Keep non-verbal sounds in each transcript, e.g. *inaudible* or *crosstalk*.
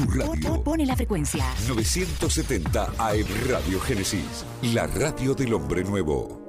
tu radio. Pone la frecuencia. 970 AM Radio Génesis, la radio del hombre nuevo.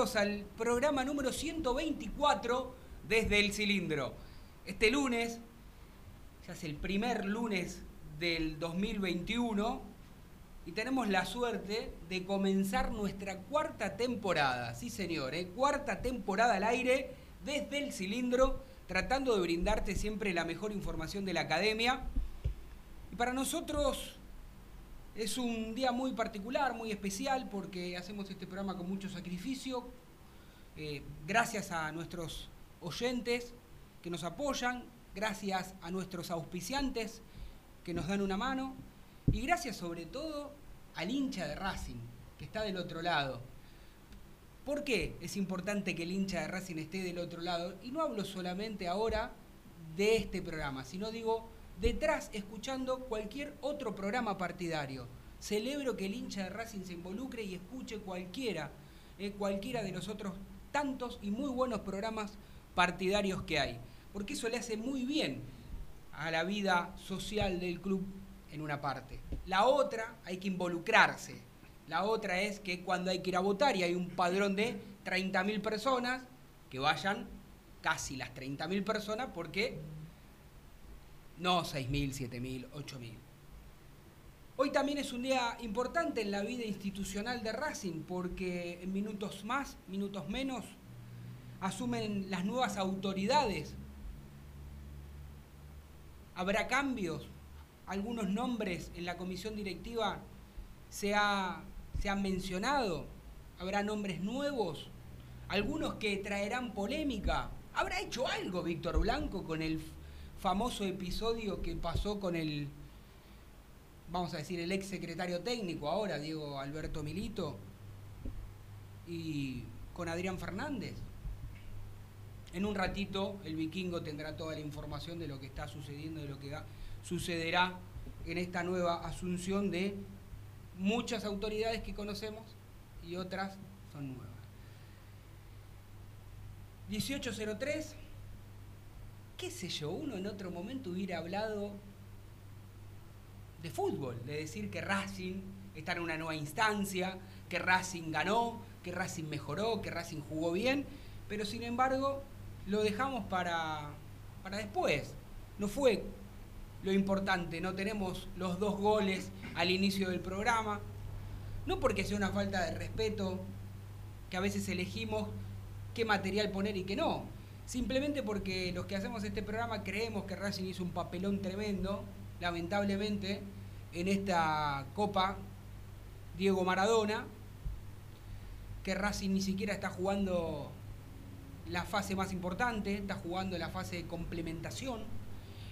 Al programa número 124 desde el cilindro. Este lunes, ya es el primer lunes del 2021 y tenemos la suerte de comenzar nuestra cuarta temporada. Sí, señor, ¿eh? cuarta temporada al aire desde el cilindro, tratando de brindarte siempre la mejor información de la academia. Y para nosotros es un día muy particular, muy especial, porque hacemos este programa con mucho sacrificio. Eh, gracias a nuestros oyentes que nos apoyan, gracias a nuestros auspiciantes que nos dan una mano y gracias sobre todo al hincha de Racing que está del otro lado. ¿Por qué es importante que el hincha de Racing esté del otro lado? Y no hablo solamente ahora de este programa, sino digo detrás escuchando cualquier otro programa partidario. Celebro que el hincha de Racing se involucre y escuche cualquiera, eh, cualquiera de los otros tantos y muy buenos programas partidarios que hay, porque eso le hace muy bien a la vida social del club en una parte. La otra hay que involucrarse. La otra es que cuando hay que ir a votar y hay un padrón de 30.000 personas, que vayan casi las 30.000 personas porque no 6.000, 7.000, 8.000. Hoy también es un día importante en la vida institucional de Racing porque en minutos más, minutos menos, asumen las nuevas autoridades. Habrá cambios, algunos nombres en la comisión directiva se, ha, se han mencionado, habrá nombres nuevos, algunos que traerán polémica. ¿Habrá hecho algo Víctor Blanco con el famoso episodio que pasó con el, vamos a decir, el ex secretario técnico ahora, Diego Alberto Milito, y con Adrián Fernández? En un ratito el vikingo tendrá toda la información de lo que está sucediendo, de lo que sucederá en esta nueva asunción de muchas autoridades que conocemos y otras son nuevas. 1803, qué sé yo, uno en otro momento hubiera hablado de fútbol, de decir que Racing está en una nueva instancia, que Racing ganó, que Racing mejoró, que Racing jugó bien, pero sin embargo lo dejamos para, para después. No fue lo importante, no tenemos los dos goles al inicio del programa, no porque sea una falta de respeto, que a veces elegimos qué material poner y qué no, simplemente porque los que hacemos este programa creemos que Racing hizo un papelón tremendo, lamentablemente, en esta Copa Diego Maradona, que Racing ni siquiera está jugando la fase más importante, está jugando la fase de complementación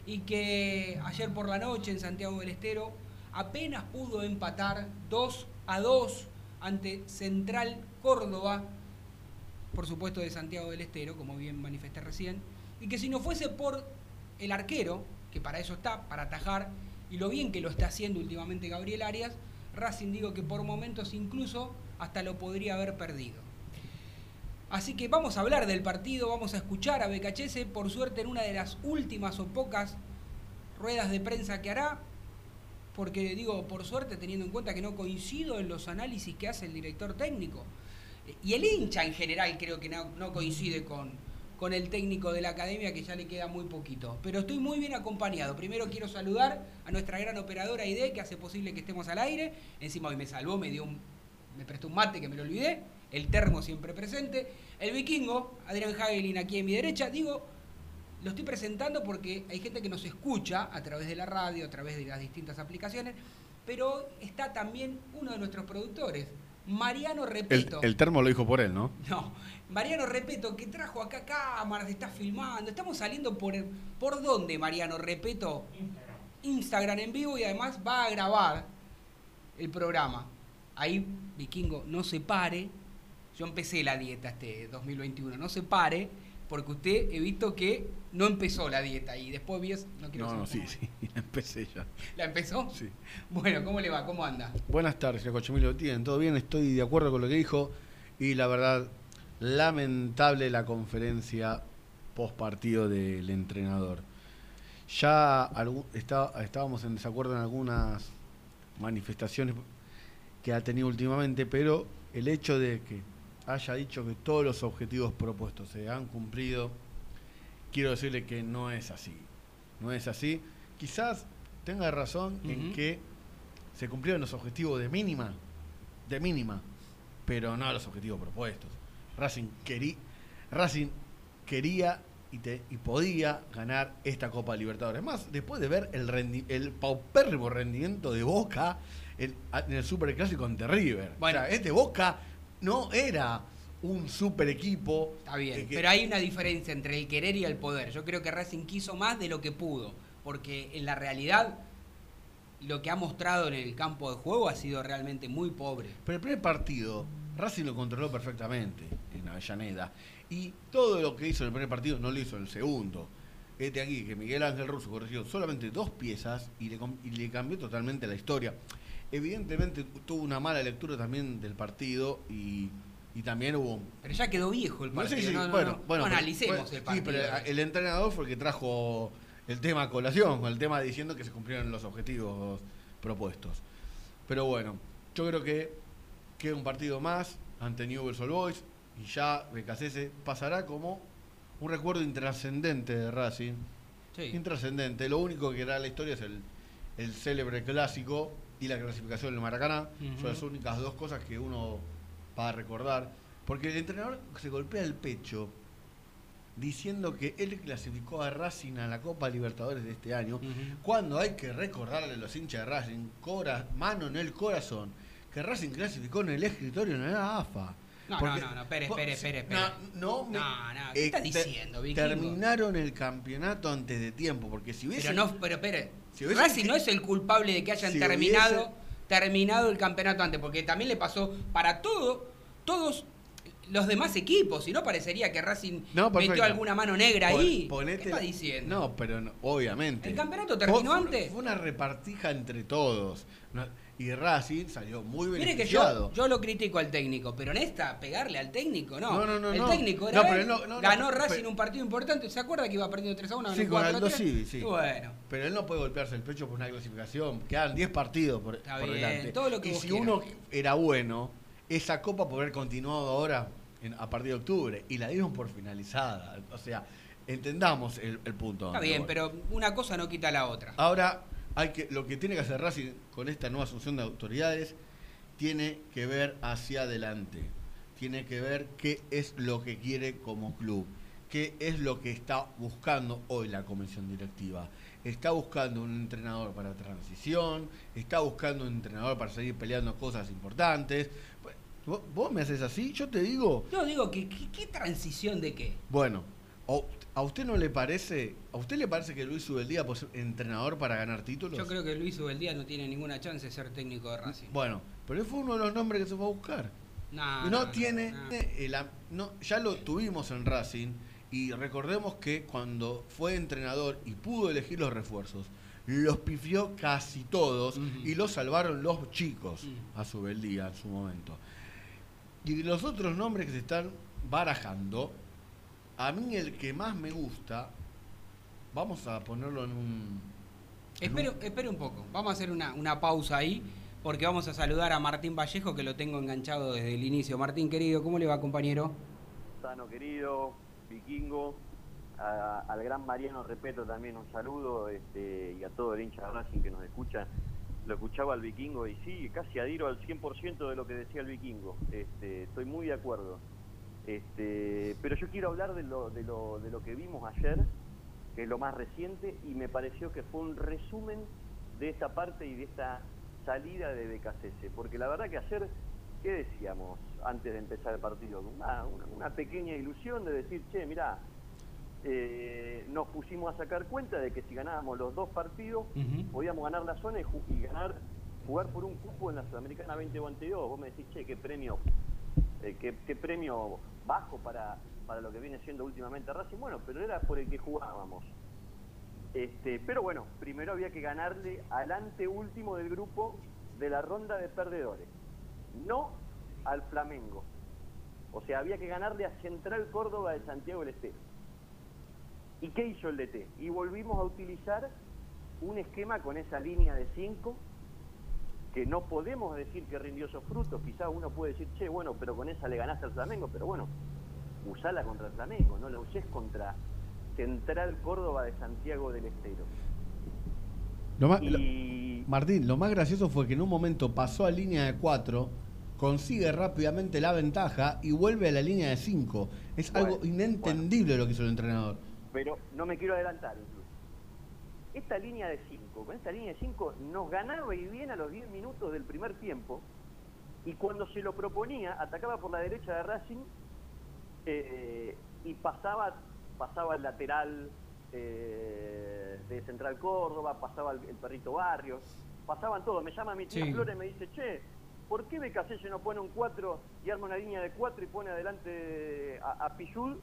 y que ayer por la noche en Santiago del Estero apenas pudo empatar 2 a 2 ante Central Córdoba, por supuesto de Santiago del Estero, como bien manifesté recién, y que si no fuese por el arquero, que para eso está, para atajar, y lo bien que lo está haciendo últimamente Gabriel Arias, Racing digo que por momentos incluso hasta lo podría haber perdido. Así que vamos a hablar del partido, vamos a escuchar a Becachese, por suerte en una de las últimas o pocas ruedas de prensa que hará, porque digo, por suerte teniendo en cuenta que no coincido en los análisis que hace el director técnico. Y el hincha en general creo que no, no coincide con, con el técnico de la academia, que ya le queda muy poquito. Pero estoy muy bien acompañado. Primero quiero saludar a nuestra gran operadora ID, que hace posible que estemos al aire. Encima hoy me salvó, me dio un, me prestó un mate que me lo olvidé. El termo siempre presente. El vikingo, Adrián Hagelin aquí en mi derecha. Digo, lo estoy presentando porque hay gente que nos escucha a través de la radio, a través de las distintas aplicaciones, pero está también uno de nuestros productores, Mariano El, Repeto. el termo lo dijo por él, ¿no? No, Mariano Repeto, que trajo acá cámaras, está filmando. Estamos saliendo por, ¿por dónde, Mariano Repeto? Instagram. en vivo y además va a grabar el programa. Ahí, Vikingo, no se pare. Yo empecé la dieta este 2021, no se pare, porque usted he visto que no empezó la dieta y después vi, no quiero No, no, sí, sí, *laughs* empecé ya. ¿La empezó? Sí. Bueno, ¿cómo le va? ¿Cómo anda? Buenas tardes, señor Cochemilo. ¿Tienen todo bien? Estoy de acuerdo con lo que dijo y la verdad, lamentable la conferencia post partido del entrenador. Ya está- estábamos en desacuerdo en algunas manifestaciones que ha tenido últimamente, pero el hecho de que haya dicho que todos los objetivos propuestos se han cumplido, quiero decirle que no es así. No es así. Quizás tenga razón en que se cumplieron los objetivos de mínima, de mínima, pero no los objetivos propuestos. Racing, querí- Racing quería y, te- y podía ganar esta Copa Libertadores. Más, después de ver el, rendi- el paupérrimo rendimiento de Boca en, en el Superclásico ante River. Bueno. o sea, este Boca no era un super equipo. Está bien, que- pero hay una diferencia entre el querer y el poder. Yo creo que Racing quiso más de lo que pudo, porque en la realidad lo que ha mostrado en el campo de juego ha sido realmente muy pobre. Pero el primer partido, Racing lo controló perfectamente en Avellaneda. Y todo lo que hizo en el primer partido no lo hizo en el segundo. Este aquí, que Miguel Ángel Russo corrigió solamente dos piezas y le, com- y le cambió totalmente la historia. Evidentemente tuvo una mala lectura también del partido y, y también hubo... Pero ya quedó viejo el partido. no, bueno, no. bueno, pero- analicemos el partido. Sí, pero el entrenador fue el que trajo el tema a colación, con el tema diciendo que se cumplieron los objetivos propuestos. Pero bueno, yo creo que queda un partido más ante Newell's Old Boys y ya Becasese pasará como un recuerdo intrascendente de Racing. Sí. Intrascendente. Lo único que hará la historia es el, el célebre clásico y la clasificación del Maracaná. Son las únicas dos cosas que uno va a recordar. Porque el entrenador se golpea el pecho diciendo que él clasificó a Racing a la Copa Libertadores de este año. Cuando hay que recordarle a los hinchas de Racing, cora- mano en el corazón, que Racing clasificó en el escritorio en la AFA. No, Porque- no, no, no, espere, espere, espere. No, no, me- No, no, ¿qué está te- diciendo, Vikingo? Terminaron el campeonato antes de tiempo, porque si hubiese... Pero no, pero espere. Si Racing no es el culpable de que hayan Si terminado, hubiese- terminado el campeonato antes, porque también le pasó para todo, todos los demás equipos, si no parecería que Racing No, metió alguna mano negra Pon- ahí. ponete ¿Qué está diciendo? No, pero no- obviamente. ¿El campeonato terminó fue- antes? Fue una repartija entre todos. No- y Racing salió muy Mire que beneficiado. yo, yo lo critico al técnico, pero en esta, pegarle al técnico, no. No, no, no, el no. técnico No, era pero él, no, no, no, ganó pero- Racing un partido importante, ¿se acuerda que iba perdiendo 3 a 1? Sí, con 4 a Aldo 3? Civi, sí. Y Bueno, Pero él no puede golpearse el pecho por una clasificación. Quedan 10 partidos por, Está por bien, delante. todo lo que y si quieras. uno era bueno, esa copa podría haber continuado ahora en- a partir de octubre. Y la dieron por finalizada. O sea, entendamos el, el punto. está bien, voy. pero una cosa no quita la otra. Ahora, hay que, lo que tiene que hacer Racing con esta nueva asunción de autoridades tiene que ver hacia adelante. Tiene que ver qué es lo que quiere como club. ¿Qué es lo que está buscando hoy la comisión directiva? Está buscando un entrenador para transición, está buscando un entrenador para seguir peleando cosas importantes. ¿Vos, me haces así? Yo te digo, Yo digo, que ¿qué, qué transición de qué? bueno, ¿a- ¿a usted no le parece, a usted le parece que Luis Ubeldía ser entrenador para ganar títulos? Yo creo que Luis Ubeldía no tiene ninguna chance de ser técnico de Racing. Bueno, pero fue uno de los nombres que se fue a buscar. No, tiene, no. el am- no, ya lo tuvimos en Racing Y recordemos que cuando fue entrenador y pudo elegir los refuerzos, los pifió casi todos y los salvaron los chicos a su beldía en su momento. Y de los otros nombres que se están barajando, a mí el que más me gusta, vamos a ponerlo en un... en Espere, un- poco, vamos a hacer una, una pausa ahí, porque vamos a saludar a Martín Vallejo, que lo tengo enganchado desde el inicio. Martín, querido, ¿cómo le va, compañero? Sano querido, vikingo, a- al gran Mariano Repeto también un saludo este, y a todo el hincha de Racing que nos escucha. Lo escuchaba al vikingo y sí, casi adhiero al 100% de lo que decía el vikingo. Este, estoy muy de acuerdo. Este, pero yo quiero hablar de lo, de, lo, de lo que vimos ayer, que es lo más reciente, y me pareció que fue un resumen de esta parte y de esta salida de BKCS. Porque la verdad que ayer, ¿qué decíamos antes de empezar el partido? Una, una- una pequeña ilusión de decir, che, mirá, eh, nos pusimos a sacar cuenta de que si ganábamos los dos partidos, podíamos ganar la zona y, ganar, jugar por un cupo en la Sudamericana 2022. Vos me decís, che, qué premio, eh, qué, qué premio bajo para, para lo que viene siendo últimamente Racing. Bueno, pero era por el que jugábamos. Este, pero bueno, primero había que ganarle al anteúltimo del grupo de la ronda de perdedores, no al Flamengo. O sea, había que ganarle a Central Córdoba de Santiago del Estero. ¿Y qué hizo el DT? Y volvimos a utilizar un esquema con esa línea de 5 que no podemos decir que rindió esos frutos. Quizás uno puede decir, che, bueno, pero con esa le ganaste al Flamengo, pero bueno, usala contra el Flamengo, no la uses contra Central Córdoba de Santiago del Estero. Lo más- lo- Y Martín, lo más gracioso fue que en un momento pasó a línea de 4, consigue rápidamente la ventaja y vuelve a la línea de 5. Es Bueno, algo inentendible lo que hizo el entrenador. pero no me quiero adelantar incluso. Esta línea de 5, con esta línea de 5 nos ganaba y bien a los 10 minutos del primer tiempo y cuando se lo proponía atacaba por la derecha de Racing eh, y pasaba pasaba el lateral eh, de Central Córdoba, pasaba el, el perrito Barrios, pasaban todos. Me llama mi tía Sí. Flores y me dice, che, ¿por qué BKC no pone un 4 y arma una línea de 4 y pone adelante a, a Pichul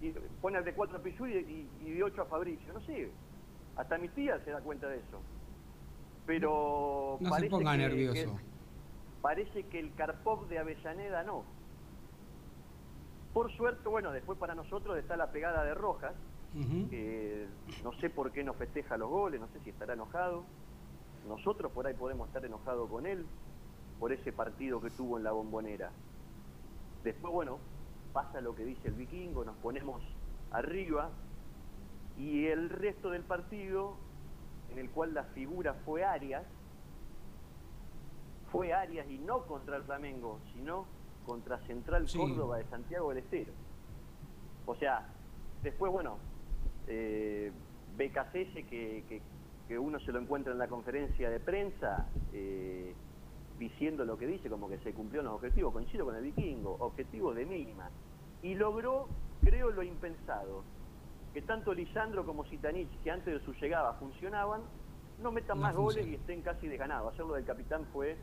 y pone al de 4 a Pichul y, y- y de 8 a Fabricio? No sé, hasta mi tía se da cuenta de eso. Pero No se parece ponga que- nervioso. que- parece que el Karpov de Avellaneda no. Por suerte, bueno, después para nosotros está la pegada de Rojas, que no sé por qué no festeja los goles, no sé si estará enojado. Nosotros por ahí podemos estar enojados con él por ese partido que tuvo en la bombonera. Después, bueno, pasa lo que dice el vikingo, nos ponemos arriba y el resto del partido, en el cual la figura fue Arias, fue Arias y no contra el Flamengo, sino contra Central Sí. Córdoba de Santiago del Estero. O sea, después, bueno, eh, BKCS que, que, que uno se lo encuentra en la conferencia de prensa eh, diciendo lo que dice, como que se cumplieron los objetivos, coincido con el vikingo, objetivos de mínima. Y logró, creo, lo impensado, que tanto Lisandro como Sitanich, que antes de su llegada funcionaban, no metan No más goles y estén casi desganados. Hacerlo del capitán fue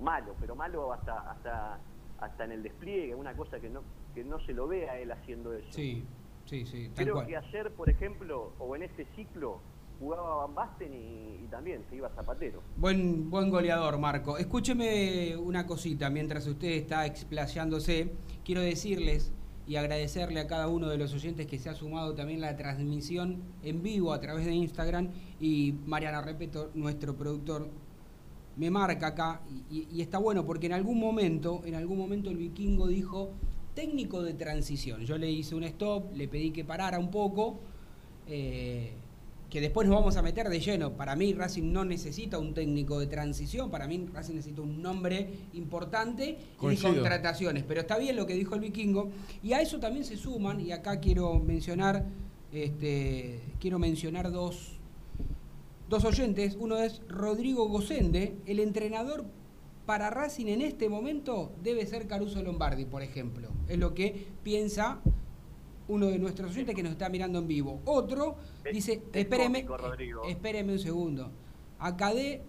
malo, pero malo hasta hasta hasta en el despliegue, una cosa que no que no se lo ve a él haciendo eso. Sí, sí, sí, Creo cual. que ayer, por ejemplo, o en este ciclo, jugaba Van Basten y, y también se iba Zapatero. Buen, buen goleador, Marco. Escúcheme una cosita mientras usted está explayándose. Quiero decirles y agradecerle a cada uno de los oyentes que se ha sumado también la transmisión en vivo a través de Instagram. Y Mariana Repeto, nuestro productor, me marca acá. Y está bueno porque en algún momento, en algún momento el vikingo dijo técnico de transición. Yo le hice un stop, le pedí que parara un poco. eh, que después nos vamos a meter de lleno. Para mí Racing no necesita un técnico de transición, para mí Racing necesita un nombre importante y contrataciones. Pero está bien lo que dijo el vikingo. Y a eso también se suman, y acá quiero mencionar, este, quiero mencionar dos, dos oyentes. Uno es Rodrigo Gosende, el entrenador para Racing en este momento debe ser Caruso Lombardi, por ejemplo. Es lo que piensa uno de nuestros oyentes que nos está mirando en vivo. Otro Es- dice, es espéreme, cómico, espéreme un segundo. Acá de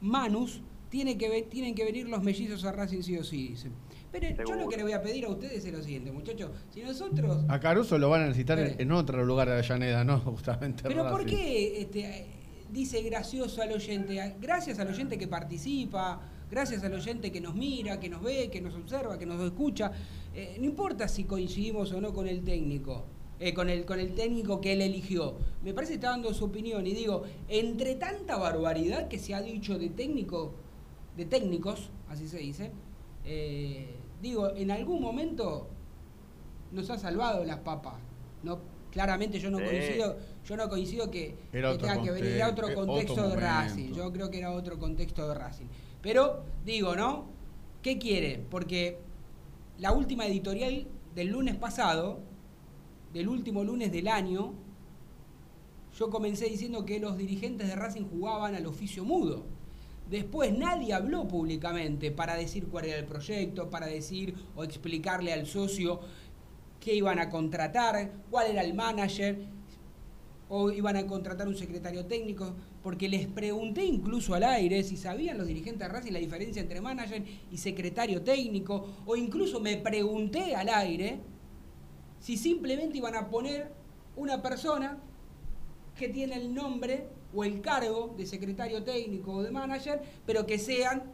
Manus tiene que tienen que venir los mellizos a Racing sí o sí, dice. Pero yo lo que le voy a pedir a ustedes es lo siguiente, muchachos. Si nosotros. A Caruso lo van a necesitar en, otro lugar de Avellaneda, no *laughs* justamente Pero ¿por qué este, dice gracioso al oyente? Gracias al oyente que participa, gracias al oyente que nos mira, que nos ve, que nos observa, que nos escucha. Eh, no importa si coincidimos o no con el técnico. eh, con, el, con el técnico que él eligió. Me parece que está dando su opinión. Y digo, entre tanta barbaridad que se ha dicho de técnico, de técnicos, así se dice, eh, digo, en algún momento nos ha salvado las papas. No, claramente yo no Sí. coincido, yo no coincido que, Era que otro tenga que venir era otro conte- otro contexto de. Racing. Yo creo que era otro contexto de Racing. Pero digo, ¿no? ¿Qué quiere? Porque la última editorial del lunes pasado, del último lunes del año, yo comencé diciendo que los dirigentes de Racing jugaban al oficio mudo. Después nadie habló públicamente para decir cuál era el proyecto, para decir o explicarle al socio qué iban a contratar, cuál era el manager, o iban a contratar un secretario técnico, porque les pregunté incluso al aire si sabían los dirigentes de Racing la diferencia entre manager y secretario técnico, o incluso me pregunté al aire si simplemente iban a poner una persona que tiene el nombre o el cargo de secretario técnico o de manager, pero que sean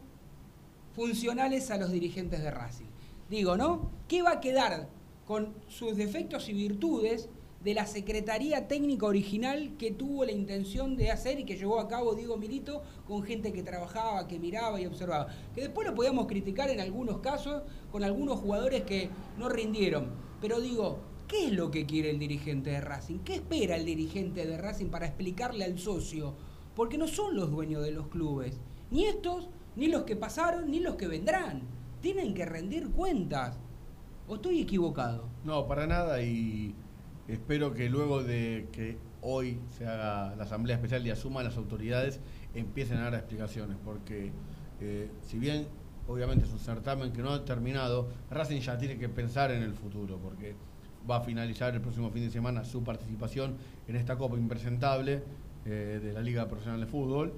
funcionales a los dirigentes de Racing. Digo, ¿no? ¿Qué va a quedar con sus defectos y virtudes de la Secretaría Técnica original que tuvo la intención de hacer y que llevó a cabo Diego Milito con gente que trabajaba, que miraba y observaba? Que después lo podíamos criticar en algunos casos con algunos jugadores que no rindieron. Pero digo, ¿qué es lo que quiere el dirigente de Racing? ¿Qué espera el dirigente de Racing para explicarle al socio? Porque no son los dueños de los clubes. Ni estos, ni los que pasaron, ni los que vendrán. Tienen que rendir cuentas. ¿O estoy equivocado? No, para nada y espero que luego de que hoy se haga la asamblea especial y asuman las autoridades empiecen a dar explicaciones porque eh, si bien obviamente es un certamen que no ha terminado, Racing ya tiene que pensar en el futuro porque va a finalizar el próximo fin de semana su participación en esta Copa Impresentable eh, de la Liga Profesional de Fútbol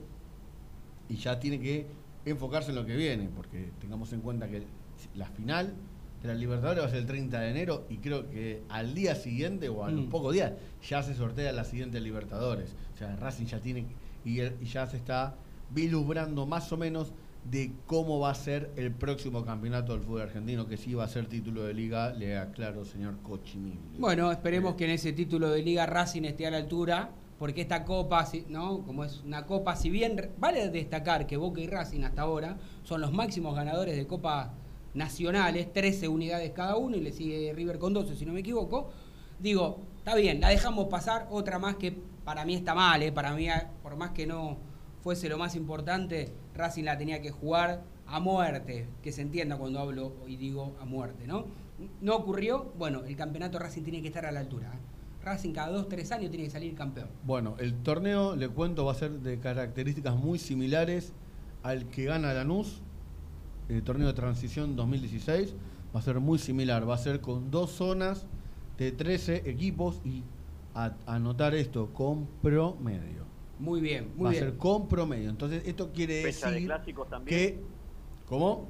y ya tiene que enfocarse en lo que viene, porque tengamos en cuenta que la final de la Libertadores va a ser el 30 de enero y creo que al día siguiente o a los Mm. pocos días ya se sortea la siguiente Libertadores. O sea, Racing ya tiene y, ya se está vislumbrando más o menos de cómo va a ser el próximo campeonato del fútbol argentino, que sí va a ser título de liga, le aclaro, señor Cochimilio. Bueno, esperemos Eh, que en ese título de Liga Racing esté a la altura, porque esta copa, ¿no? Como es una copa, si bien vale destacar que Boca y Racing hasta ahora son los máximos ganadores de copas nacionales, 13 unidades cada uno, y le sigue River con 12, si no me equivoco. Digo, está bien, la dejamos pasar, otra más que para mí está mal, ¿eh? para mí, por más que no fuese lo más importante, Racing la tenía que jugar a muerte, que se entienda cuando hablo y digo a muerte, ¿no? No ocurrió, bueno, el campeonato Racing tiene que estar a la altura. ¿eh? Racing cada dos, tres años tiene que salir campeón. Bueno, el torneo, le cuento, va a ser de características muy similares al que gana Lanús, el torneo de transición 2016. Va a ser muy similar, va a ser con dos zonas de 13 equipos y a- anotar esto con promedio. Muy bien, muy va bien. a ser con promedio. Entonces, esto quiere Fecha de decir clásicos también. que. ¿Cómo?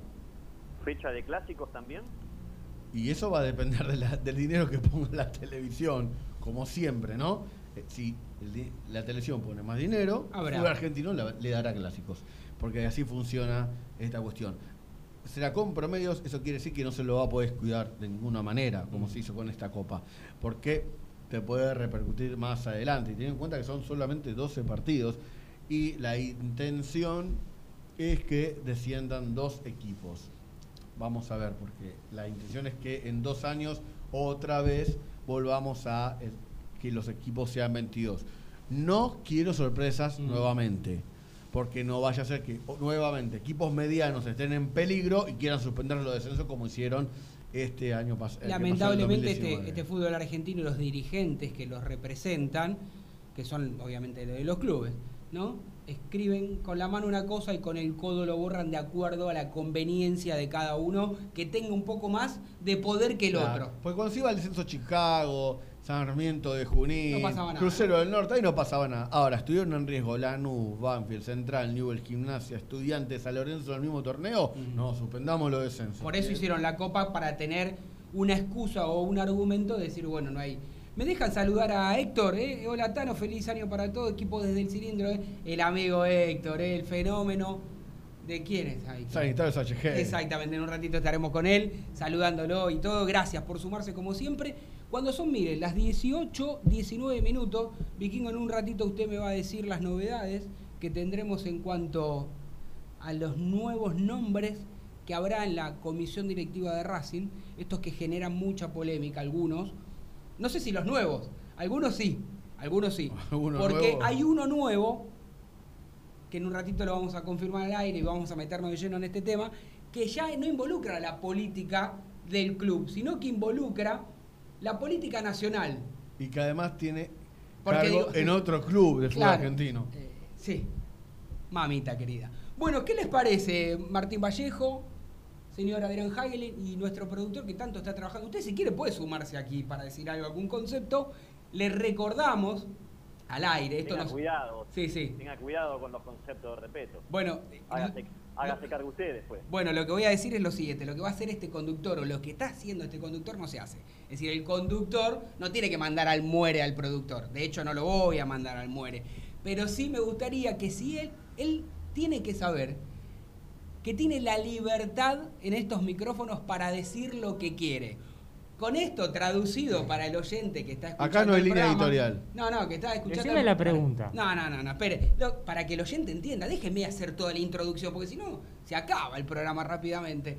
Fecha de clásicos también. Y eso va a depender de la- del dinero que ponga la televisión, como siempre, ¿no? Eh, Si el la televisión pone más dinero, el argentino la- le dará clásicos, porque así funciona esta cuestión. Será con promedios, eso quiere decir que no se lo va a poder cuidar de ninguna manera, como se hizo con esta copa, porque te puede repercutir más adelante. Y ten en cuenta que son solamente 12 partidos y la intención es que desciendan dos equipos. Vamos a ver, porque la intención es que en dos años otra vez volvamos a eh, que los equipos sean 22. No quiero sorpresas Mm. nuevamente, porque no vaya a ser que nuevamente equipos medianos estén en peligro y quieran suspender los descensos como hicieron este año pas- el que pasó. Lamentablemente este, 2019. este fútbol argentino y los dirigentes que los representan, que son obviamente de los clubes, ¿no? Escriben con la mano una cosa y con el codo lo borran de acuerdo a la conveniencia de cada uno que tenga un poco más de poder que el Claro, otro. Porque cuando se iba al descenso Chicago, Sarmiento de Junín, No pasaba nada, Crucero del Norte, ahí no pasaba nada. Ahora, estuvieron en riesgo Lanús, Banfield, Central, Newell, Gimnasia, Estudiantes, San Lorenzo en el mismo torneo. No, suspendamos los descensos. Por eso hicieron la copa para tener una excusa o un argumento de decir, bueno, no hay. Me dejan saludar a Héctor, ¿eh? Hola Tano, feliz año para todo, equipo desde el cilindro, ¿eh? El amigo Héctor, ¿eh? El fenómeno. ¿De quién es ahí? Sanitarios HG. Exactamente, en un ratito estaremos con él, saludándolo y todo. Gracias por sumarse como siempre. Cuando son, miren, las 18, 19 minutos, Vikingo, en un ratito usted me va a decir las novedades que tendremos en cuanto a los nuevos nombres que habrá en la comisión directiva de Racing, estos que generan mucha polémica, algunos. No sé si los nuevos, algunos sí, algunos sí. *laughs* Algunos porque nuevos. hay uno nuevo que en un ratito lo vamos a confirmar al aire y vamos a meternos de lleno en este tema, que ya no involucra la política del club, sino que involucra la política nacional. Y que además tiene Porque cargo digo- en otro club de fútbol Claro. argentino. Eh, sí, mamita querida. Bueno, ¿qué les parece Martín Vallejo, señor Adrián Hagelin y nuestro productor que tanto está trabajando? Usted si quiere puede sumarse aquí para decir algo, algún concepto. Les recordamos al aire, esto Tenga nos... cuidado. Sí, sí. Tenga cuidado con los conceptos de respeto. Bueno, Hágase, eh, hágase cargo usted después. Bueno, lo que voy a decir es lo siguiente, lo que va a hacer este conductor o lo que está haciendo este conductor no se hace. Es decir, el conductor no tiene que mandar al muere al productor. De hecho, no lo voy a mandar al muere. Pero sí me gustaría que si él, él tiene que saber que tiene la libertad en estos micrófonos para decir lo que quiere. Con esto traducido para el oyente que está escuchando Acá no hay el línea programa- editorial. No, no, que está escuchando Decime el- la pregunta. No, no, no, no, espere. Lo- para que el oyente entienda, déjeme hacer toda la introducción, porque si no, se acaba el programa rápidamente.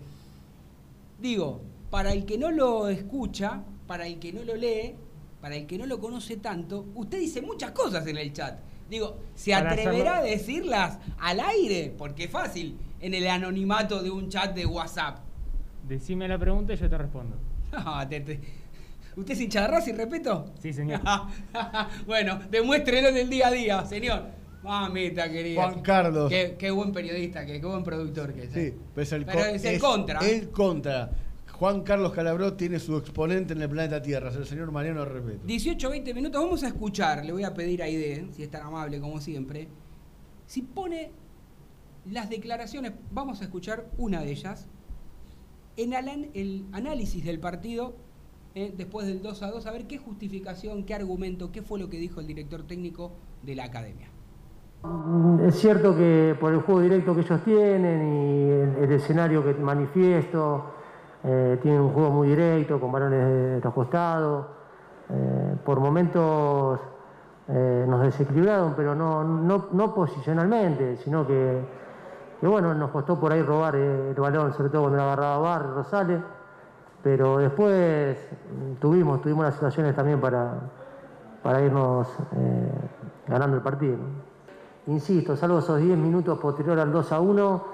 Digo, para el que no lo escucha, para el que no lo lee, para el que no lo conoce tanto, usted dice muchas cosas en el chat. Digo, ¿se atreverá a decirlas al aire? Porque es fácil, en el anonimato de un chat de WhatsApp. Decime la pregunta y yo te respondo. No, te- te- ¿Usted es hincha de Racing, repito? Sí, señor. *laughs* bueno, demuéstrelo en el día a día, señor. Mamita querida. Juan Carlos. Qué, qué buen periodista, que, qué buen productor que es. Sí, ¿eh? pero es el, Pero es el contra. El contra. Juan Carlos Calabró tiene su exponente en el planeta Tierra, es el señor Mariano Repeto. 18, 20 minutos, vamos a escuchar, le voy a pedir a Aide, si es tan amable como siempre, si pone las declaraciones, vamos a escuchar una de ellas, en el análisis del partido, eh, después del 2 a 2, a ver qué justificación, qué argumento, qué fue lo que dijo el director técnico de la academia. Es cierto que por el juego directo que ellos tienen y el, escenario que manifiesto, eh, tienen un juego muy directo, con balones de los costados. eh, por momentos nos desequilibraron, pero no, no, no posicionalmente, sino que, que, bueno, nos costó por ahí robar eh, el balón, sobre todo cuando lo agarraba Bar, Rosales. Pero después mm, tuvimos, tuvimos las situaciones también para, para irnos eh, ganando el partido. Insisto, salvo esos 10 minutos posterior al 2 a 1,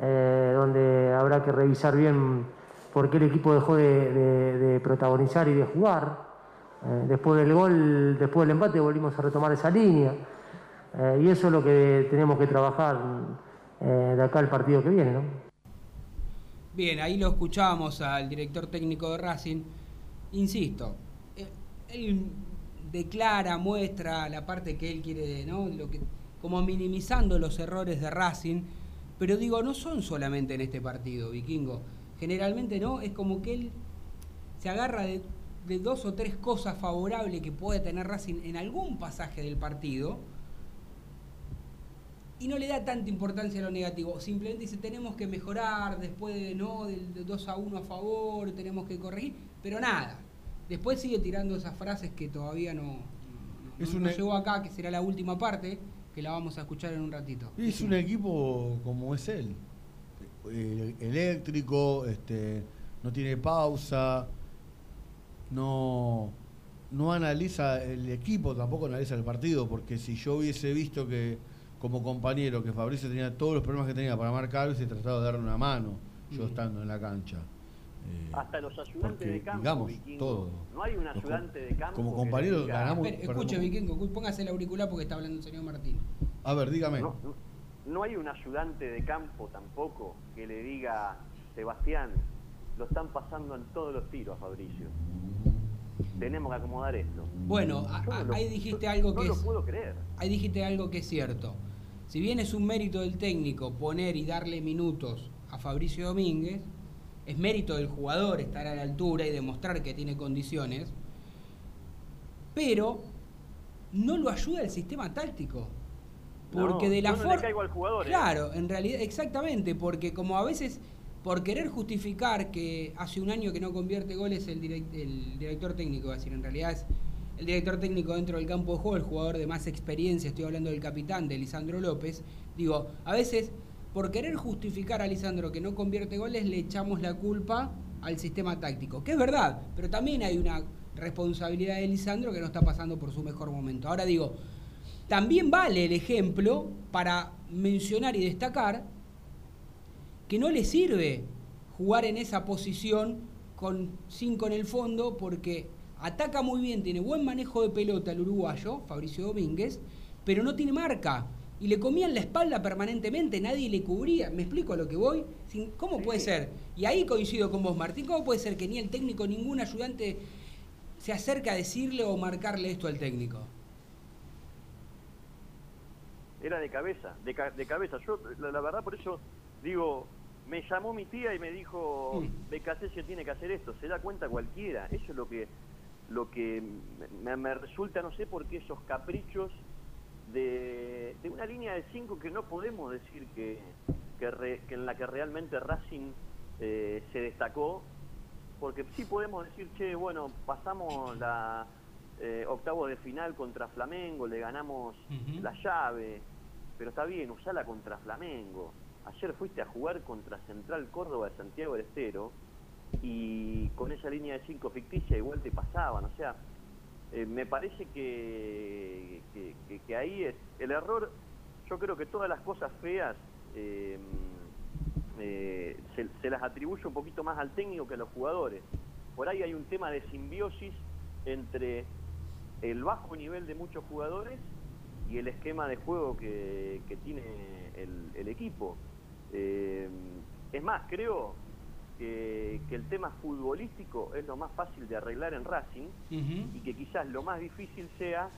eh, donde habrá que revisar bien por qué el equipo dejó de, protagonizar y de jugar. Después del gol, después del empate, volvimos a retomar esa línea. Y eso es lo que tenemos que trabajar eh, de acá al partido que viene. ¿no? Bien, ahí lo escuchábamos al director técnico de Racing. Insisto, eh, él declara, muestra la parte que él quiere, ¿no? Lo que, como minimizando los errores de Racing. Pero digo, no son solamente en este partido, Vikingo. Generalmente no, es como que él se agarra de, de dos o tres cosas favorables que puede tener Racing en algún pasaje del partido y no le da tanta importancia a lo negativo. Simplemente dice, tenemos que mejorar después de, ¿no? del, del 2 a 1 a favor, tenemos que corregir, pero nada. Después sigue tirando esas frases que todavía no, no- Es no llegó acá, que será la última parte, que la vamos a escuchar en un ratito. Y es un equipo como es él. Eh, eléctrico, este, no tiene pausa, no, no analiza el equipo, tampoco analiza el partido, porque si yo hubiese visto que como compañero que Fabricio tenía todos los problemas que tenía para marcar, hubiese tratado de darle una mano, yo Mm. estando en la cancha. Eh, Hasta los ayudantes porque, de campo, digamos, Vikingo. todo. No hay un ayudante de campo. como que compañero le diga- ganamos- perdón. escuche, Vikingo, póngase el auricular porque está hablando el señor Martín. a ver, dígame. No, no- no hay un ayudante de campo tampoco que le diga, Sebastián, lo están pasando en todos los tiros, Fabricio. Tenemos que acomodar esto. Bueno, a- no lo- ahí dijiste yo algo no que lo es... puedo creer. Ahí dijiste algo que es cierto. Si bien es un mérito del técnico poner y darle minutos a Fabricio Domínguez, es mérito del jugador estar a la altura y demostrar que tiene condiciones, pero no lo ayuda el sistema táctico. Porque No, de la no forma. ¿eh? Claro, en realidad, exactamente, porque como a veces, por querer justificar que hace un año que no convierte goles el, direct- el director técnico, es decir, en realidad es el director técnico dentro del campo de juego, el jugador de más experiencia, estoy hablando del capitán, de Lisandro López, digo, a veces por querer justificar a Lisandro que no convierte goles, le echamos la culpa al sistema táctico, que es verdad, pero también hay una responsabilidad de Lisandro que no está pasando por su mejor momento. Ahora digo, también vale el ejemplo para mencionar y destacar que no le sirve jugar en esa posición con 5 en el fondo porque ataca muy bien, tiene buen manejo de pelota el uruguayo, Fabricio Domínguez, pero no tiene marca. Y le comían la espalda permanentemente, nadie le cubría. ¿Me explico a lo que voy? ¿Cómo puede ser? Y ahí coincido con vos, Martín. ¿Cómo puede ser que ni el técnico, ningún ayudante se acerca a decirle o marcarle esto al técnico? Era de cabeza, de, ca- de cabeza. Yo, la, la verdad, por eso digo, me llamó mi tía y me dijo, Mm. Becasese tiene que hacer esto. Se da cuenta cualquiera. Eso es lo que, lo que me, me resulta, no sé por qué esos caprichos de, de una línea de cinco que no podemos decir que, que, re- que en la que realmente Racing eh, se destacó. Porque sí podemos decir, che, bueno, pasamos la eh, octavo de final contra Flamengo, le ganamos la llave, pero está bien, usala contra Flamengo. Ayer fuiste a jugar contra Central Córdoba de Santiago del Estero y con esa línea de cinco ficticia igual te pasaban, o sea, eh, me parece que, ahí es el error, yo creo que todas las cosas feas eh, eh, se, las atribuye un poquito más al técnico que a los jugadores. Por ahí hay un tema de simbiosis entre el bajo nivel de muchos jugadores y el esquema de juego que, tiene el equipo. Eh, es más, creo que, que el tema futbolístico es lo más fácil de arreglar en Racing y que quizás lo más difícil sea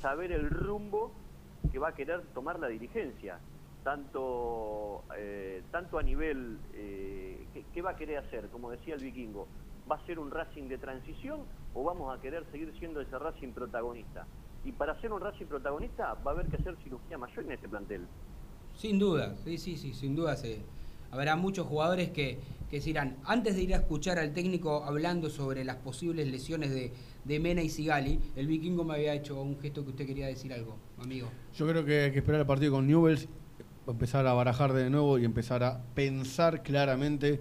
saber el rumbo que va a querer tomar la dirigencia, tanto, eh, tanto a nivel, eh, ¿qué, qué va a querer hacer? Como decía el vikingo, ¿va a ser un Racing de transición o vamos a querer seguir siendo ese Racing protagonista? Y para ser un Racing protagonista va a haber que hacer cirugía mayor en este plantel. Sin duda, sí, sí, sí, sin duda se, habrá muchos jugadores que, que se irán. Antes de ir a escuchar al técnico hablando sobre las posibles lesiones de, de Mena y Sigali, el vikingo me había hecho un gesto que usted quería decir algo, amigo. Yo creo que hay que esperar el partido con Newells, empezar a barajar de nuevo y empezar a pensar claramente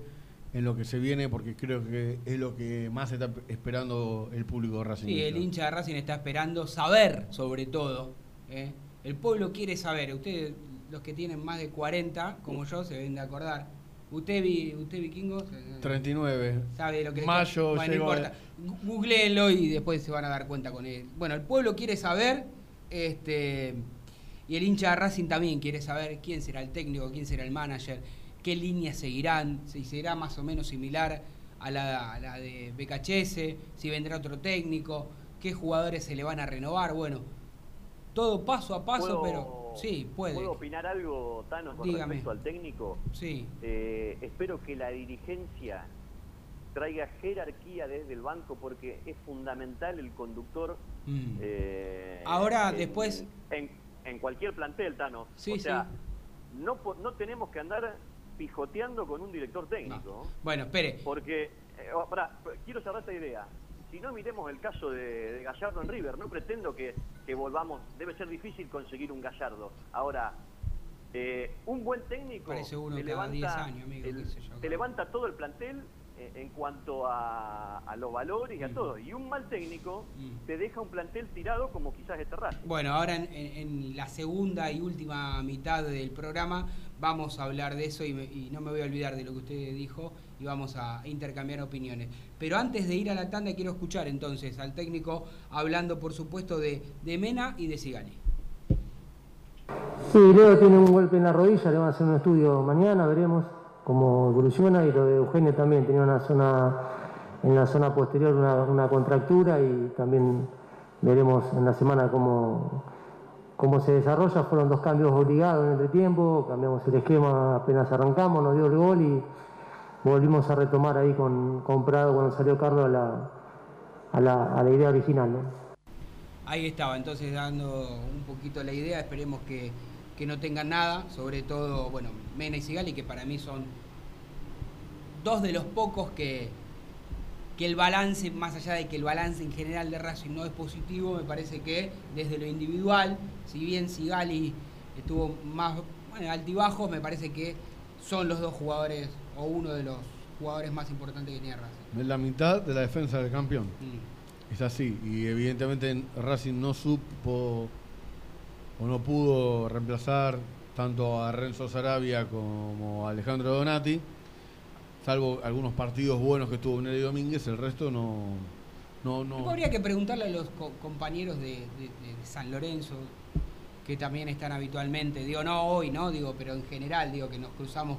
en lo que se viene, porque creo que es lo que más está esperando el público de Racing. Sí, el hincha de Racing está esperando saber, sobre todo. ¿eh? El pueblo quiere saber. Ustedes, los que tienen más de 40, como yo, se deben de acordar. ¿Usted, vi, usted vikingo? 39. ¿Sabe lo que le Mayo Bueno, no importa. Gu- Googleenlo y después se van a dar cuenta con él. Bueno, el pueblo quiere saber, este, y el hincha de Racing también quiere saber quién será el técnico, quién será el manager, qué líneas seguirán, si será más o menos similar a la, a la de BKHS, si vendrá otro técnico, qué jugadores se le van a renovar. Bueno, todo paso a paso, ¿Puedo- pero sí, puede. ¿Puedo opinar algo, Tano, con Dígame. respecto al técnico? Sí. Eh, espero que la dirigencia traiga jerarquía desde el banco porque es fundamental el conductor. Mm. eh, Ahora, en- después- En, en cualquier plantel, Tano. Sí, o sea, sí. no, no tenemos que andar pijoteando con un director técnico. No. Bueno, espere. Porque, eh, oh, pará, quiero cerrar esta idea. Si no miremos el caso de, de Gallardo en River, no pretendo que, que volvamos, debe ser difícil conseguir un Gallardo. Ahora, eh, un buen técnico Parece uno te, levanta, 10 años, amigo, el- yo, te levanta todo el plantel eh, en cuanto a, a los valores y a Mm. todo. Y un mal técnico Mm. te deja un plantel tirado como quizás este Racing. Bueno, ahora en, en- en la segunda y última mitad del programa vamos a hablar de eso y, me- y no me voy a olvidar de lo que usted dijo y vamos a intercambiar opiniones. Pero antes de ir a la tanda quiero escuchar entonces al técnico hablando por supuesto de, de Mena y de Sigali. Sí, Leo tiene un golpe en la rodilla, le van a hacer un estudio mañana, veremos cómo evoluciona. Y lo de Eugenio también tenía una zona en la zona posterior una, una contractura y también veremos en la semana cómo, cómo se desarrolla. Fueron dos cambios obligados en el tiempo, cambiamos el esquema apenas arrancamos, nos dio el gol y volvimos a retomar ahí con, con Prado cuando salió Carlos a la, a la, a la idea original. Ahí estaba, entonces dando un poquito la idea, esperemos que, que no tengan nada, sobre todo, bueno, Mena y Sigali, que para mí son dos de los pocos que, que el balance, más allá de que el balance en general de Racing no es positivo, me parece que desde lo individual, si bien Sigali estuvo más bueno, altibajos, me parece que son los dos jugadores o uno de los jugadores más importantes que tiene Racing. La mitad de la defensa del campeón. Mm. Es así. Y evidentemente Racing no supo o no pudo reemplazar tanto a Renzo Sarabia como a Alejandro Donati. Salvo algunos partidos buenos que tuvo Nelly Domínguez, el resto no. no, no. Habría que preguntarle a los co- compañeros de, de- de San Lorenzo, que también están habitualmente, digo, no hoy, ¿no? Digo, pero en general, digo, que nos cruzamos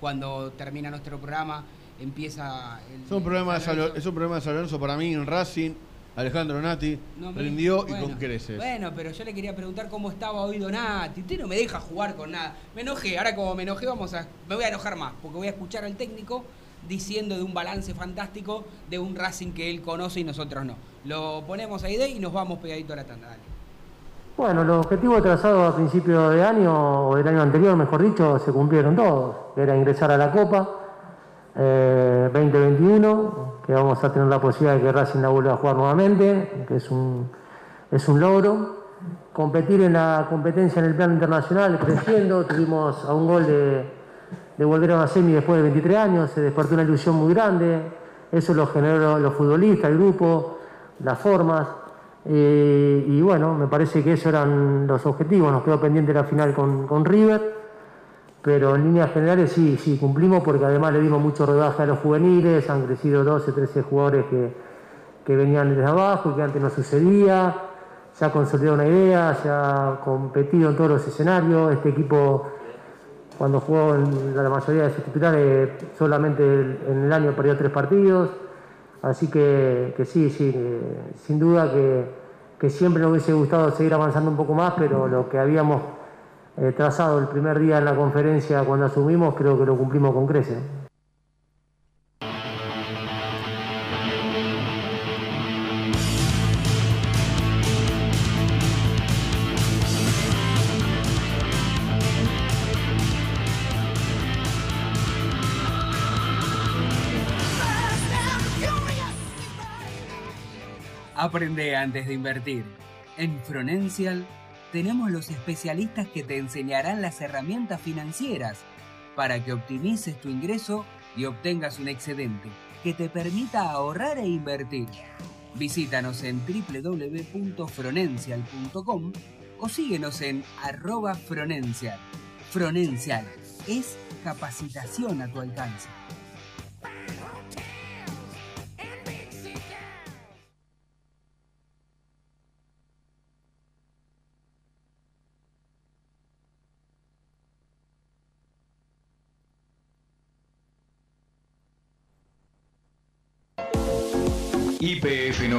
cuando termina nuestro programa, empieza el... Es un, problema de San es un problema de San Lorenzo para mí en Racing. Alejandro Donati No rindió y con creces. Bueno, pero yo le quería preguntar cómo estaba hoy Donati. Usted no me deja jugar con nada. Me enojé, ahora como me enojé vamos a. Me voy a enojar más, porque voy a escuchar al técnico diciendo de un balance fantástico de un Racing que él conoce y nosotros no. Lo ponemos ahí de y nos vamos pegadito a la tanda. Dale. Bueno, los objetivos trazados a principio de año, o del año anterior, mejor dicho, se cumplieron todos. Era ingresar a la Copa eh, 2021, que vamos a tener la posibilidad de que Racing la vuelva a jugar nuevamente, que es un, es un logro. Competir en la competencia en el plano internacional, creciendo, tuvimos a un gol de, de volver a una semi después de 23 años, se despertó una ilusión muy grande, eso lo generó los futbolistas, el grupo, las formas. Eh, y bueno, me parece que esos eran los objetivos. Nos quedó pendiente la final con, con River, pero en líneas generales sí, sí, cumplimos porque además le dimos mucho rodaje a los juveniles, han crecido 12, 13 jugadores que, que venían desde abajo y que antes no sucedía. Se ha consolidado una idea, se ha competido en todos los escenarios. Este equipo, cuando jugó en la mayoría de sus titulares, solamente en el año perdió tres partidos. Así que, sí, sí, que sin duda que, que siempre nos hubiese gustado seguir avanzando un poco más, pero lo que habíamos eh, trazado el primer día en la conferencia cuando asumimos, creo que lo cumplimos con creces. Aprende antes de invertir. En Fronencial tenemos los especialistas que te enseñarán las herramientas financieras para que optimices tu ingreso y obtengas un excedente que te permita ahorrar e invertir. Visítanos en www.fronencial.com o síguenos en arroba Fronencial. Fronencial es capacitación a tu alcance.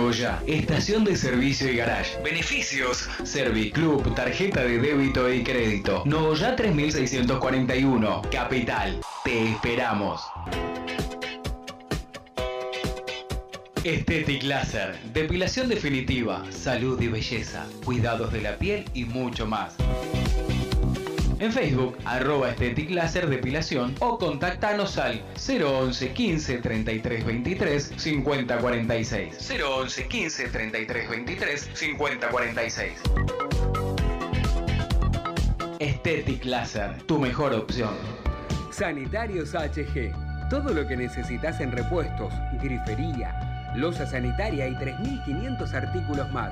Noya, estación de servicio y garage. Beneficios: Serviclub, tarjeta de débito y crédito. Noya 3641, Capital. Te esperamos. Estetic Laser, depilación definitiva, salud y belleza, cuidados de la piel y mucho más. En Facebook, arroba Estetic Láser Depilación o contactanos al 011 15 33 23 50 46. 011 15 33 23 50 46. Estetic Láser, tu mejor opción. Sanitarios HG. Todo lo que necesitas en repuestos, grifería, losa sanitaria y 3.500 artículos más.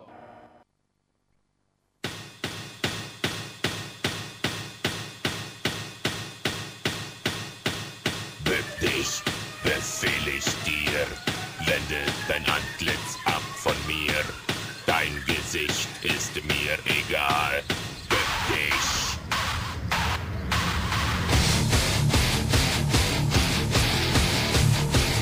Befehl ich dir. Dein Gesicht ist mir egal. Bück dich.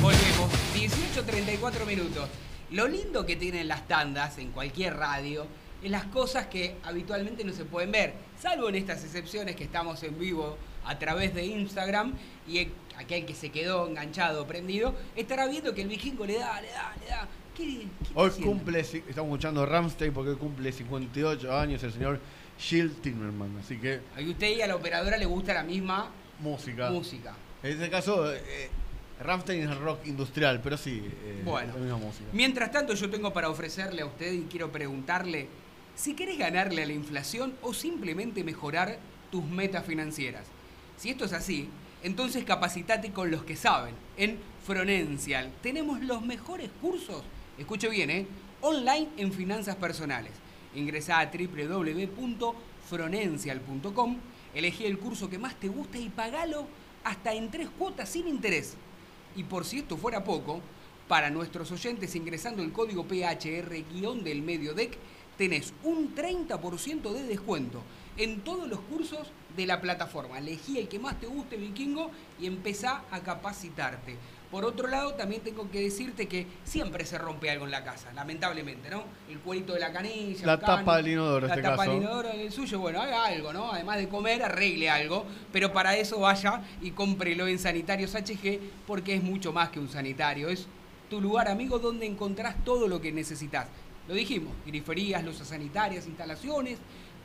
Volvemos. 18.34 minutos. Lo lindo que tienen las tandas en cualquier radio es las cosas que habitualmente no se pueden ver, salvo en estas excepciones que estamos en vivo a través de Instagram y aquel que se quedó enganchado, prendido, estará viendo que el vikingo le da, le da, le da. ¿Qué, qué está Hoy haciendo? cumple, estamos escuchando Ramstein porque hoy cumple 58 años el señor Gil Timmerman. Así que A usted y a la operadora le gusta la misma música. música. En este caso, eh, Ramstein es el rock industrial, pero sí, eh, Bueno. la misma música. Mientras tanto, yo tengo para ofrecerle a usted y quiero preguntarle si querés ganarle a la inflación o simplemente mejorar tus metas financieras. Si esto es así, entonces capacitate con los que saben. En Fronencial tenemos los mejores cursos, escuche bien, ¿eh? online en finanzas personales. Ingresá a www.fronencial.com, elegí el curso que más te gusta y pagalo hasta en tres cuotas sin interés. Y por si esto fuera poco, para nuestros oyentes ingresando el código PHR-del medio DEC, tenés un 30% de descuento en todos los cursos de la plataforma. Elegí el que más te guste, vikingo, y empezá a capacitarte. Por otro lado, también tengo que decirte que siempre se rompe algo en la casa, lamentablemente, ¿no? El cuerito de la canilla, La cano, tapa del inodoro, La este tapa caso. del inodoro en el suyo, bueno, haga algo, ¿no? Además de comer, arregle algo, pero para eso vaya y cómprelo en Sanitarios HG porque es mucho más que un sanitario, es tu lugar, amigo, donde encontrás todo lo que necesitas. Lo dijimos, griferías, luces sanitarias, instalaciones,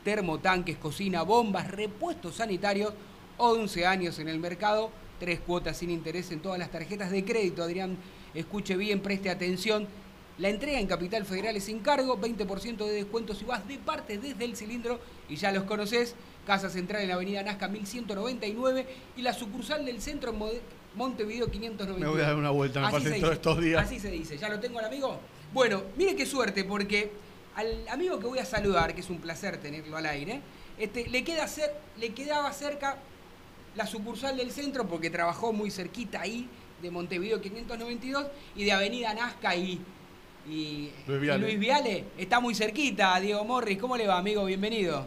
termotanques, cocina, bombas, repuestos sanitarios, 11 años en el mercado, tres cuotas sin interés en todas las tarjetas de crédito. Adrián, escuche bien, preste atención. La entrega en Capital Federal es sin cargo, 20% de descuento si vas de parte desde el cilindro y ya los conoces. Casa Central en la Avenida Nazca 1199 y la sucursal del centro en Montevideo 599. Me voy a dar una vuelta, me Así todos estos días. Así se dice, ¿ya lo tengo al amigo? Bueno, mire qué suerte, porque al amigo que voy a saludar, que es un placer tenerlo al aire, este, le, queda cer- le quedaba cerca la sucursal del centro porque trabajó muy cerquita ahí de Montevideo 592 y de Avenida Nazca y, y, Luis y Viale. Luis Viale está muy cerquita. Diego Morris, ¿cómo le va, amigo? Bienvenido.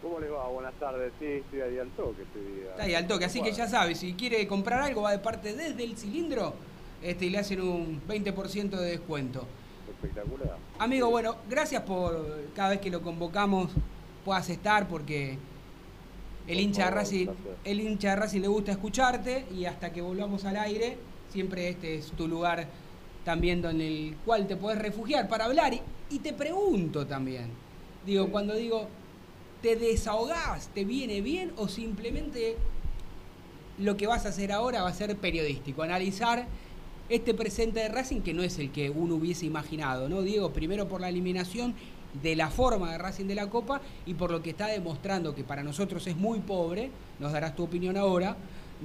¿Cómo le va? Buenas tardes. Sí, estoy ahí al toque. Estoy Está ahí al toque, así que ya sabe, si quiere comprar algo, va de parte desde el cilindro este, y le hacen un 20% de descuento. Espectacular. Amigo, bueno, gracias por cada vez que lo convocamos puedas estar porque el hincha de favor, Racing, el hincha de Racing le gusta escucharte y hasta que volvamos al aire, siempre este es tu lugar también en el cual te puedes refugiar para hablar. Y, y te pregunto también, digo, cuando digo, ¿te desahogás? ¿Te viene bien o simplemente lo que vas a hacer ahora va a ser periodístico, analizar este presente de Racing que no es el que uno hubiese imaginado, ¿no? Diego, primero por la eliminación de la forma de Racing de la Copa y por lo que está demostrando que para nosotros es muy pobre, nos darás tu opinión ahora,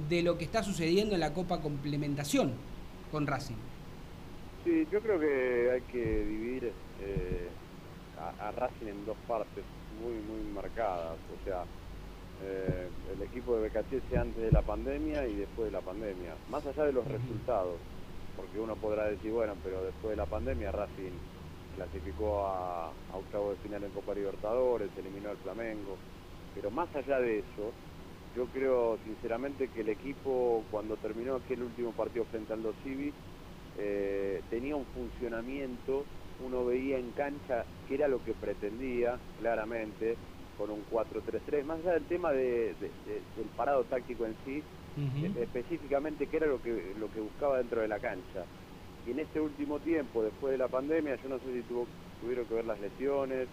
de lo que está sucediendo en la Copa Complementación con Racing. Sí, yo creo que hay que dividir eh, a, a Racing en dos partes muy, muy marcadas. O sea, eh, el equipo de Becachese antes de la pandemia y después de la pandemia. Más allá de los resultados, porque uno podrá decir, bueno, pero después de la pandemia Racing clasificó a, octavo de final en Copa Libertadores, eliminó al Flamengo. Pero más allá de eso, yo creo sinceramente que el equipo cuando terminó aquel último partido frente al Dos Civi eh, tenía un funcionamiento, uno veía en cancha que era lo que pretendía claramente con un 4-3-3, más allá del tema de- de- de- del parado táctico en sí, específicamente qué era lo que, lo que buscaba dentro de la cancha. Y en este último tiempo, después de la pandemia, yo no sé si tuvo, tuvieron que ver las lesiones,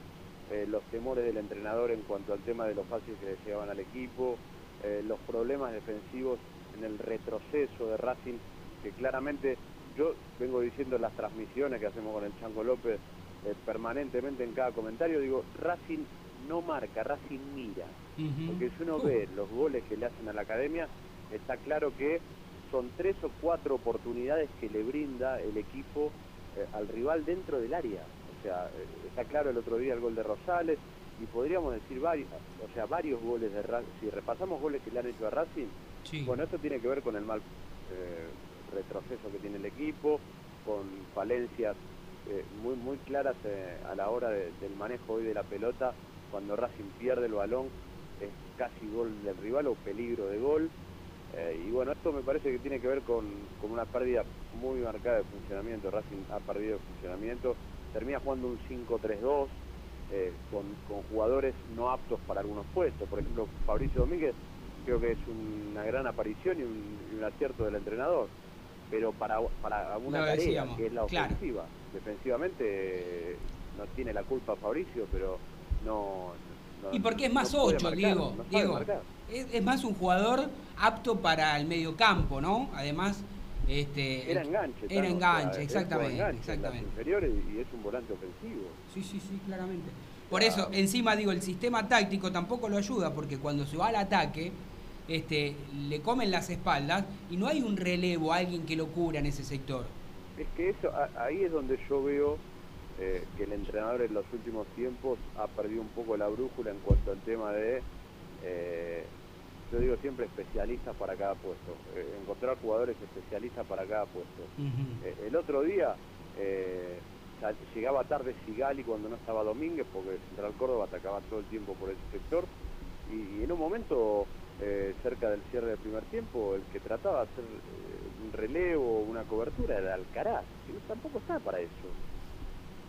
eh, los temores del entrenador en cuanto al tema de los fácil que le llegaban al equipo, eh, los problemas defensivos en el retroceso de Racing, que claramente yo vengo diciendo en las transmisiones que hacemos con el Chango López eh, permanentemente en cada comentario, digo, Racing no marca, Racing mira. Porque si uno ve los goles que le hacen a la academia, está claro que son tres o cuatro oportunidades que le brinda el equipo eh, al rival dentro del área. O sea, eh, está claro el otro día el gol de Rosales y podríamos decir varios, o sea, varios goles de Racing. Si repasamos goles que le han hecho a Racing, Sí. bueno, esto tiene que ver con el mal eh, retroceso que tiene el equipo, con falencias eh, muy muy claras a la hora de- del manejo hoy de la pelota. Cuando Racing pierde el balón es casi gol del rival o peligro de gol. Eh, y bueno, esto me parece que tiene que ver con, con una pérdida muy marcada de funcionamiento. Racing ha perdido funcionamiento, termina jugando un 5-3-2 eh, con, con jugadores no aptos para algunos puestos. Por ejemplo, Fabricio Domínguez creo que es una gran aparición y un, y un acierto del entrenador. Pero para, para una Lo tarea decíamos, que es la claro. ofensiva, defensivamente eh, no tiene la culpa Fabricio, pero no... Y porque es más no puede 8, marcar, Diego. Diego. Es, es más un jugador apto para el mediocampo, ¿no? Además, este. Era enganche. Era enganche, o sea, él exactamente, enganche exactamente. y es un volante ofensivo. Sí, sí, sí, claramente. Por eso, encima digo, el sistema táctico tampoco lo ayuda, porque cuando se va al ataque, este, le comen las espaldas y no hay un relevo, alguien que lo cubra en ese sector. Es que eso, a- ahí es donde yo veo eh, que el entrenador en los últimos tiempos ha perdido un poco la brújula en cuanto al tema de, eh, yo digo siempre especialistas para cada puesto, eh, encontrar jugadores especialistas para cada puesto. El otro día llegaba tarde Sigali cuando no estaba Domínguez, porque Central Córdoba atacaba todo el tiempo por ese sector, y, y en un momento, cerca del cierre del primer tiempo, el que trataba de hacer un relevo, una cobertura, era Alcaraz, no- tampoco está para eso.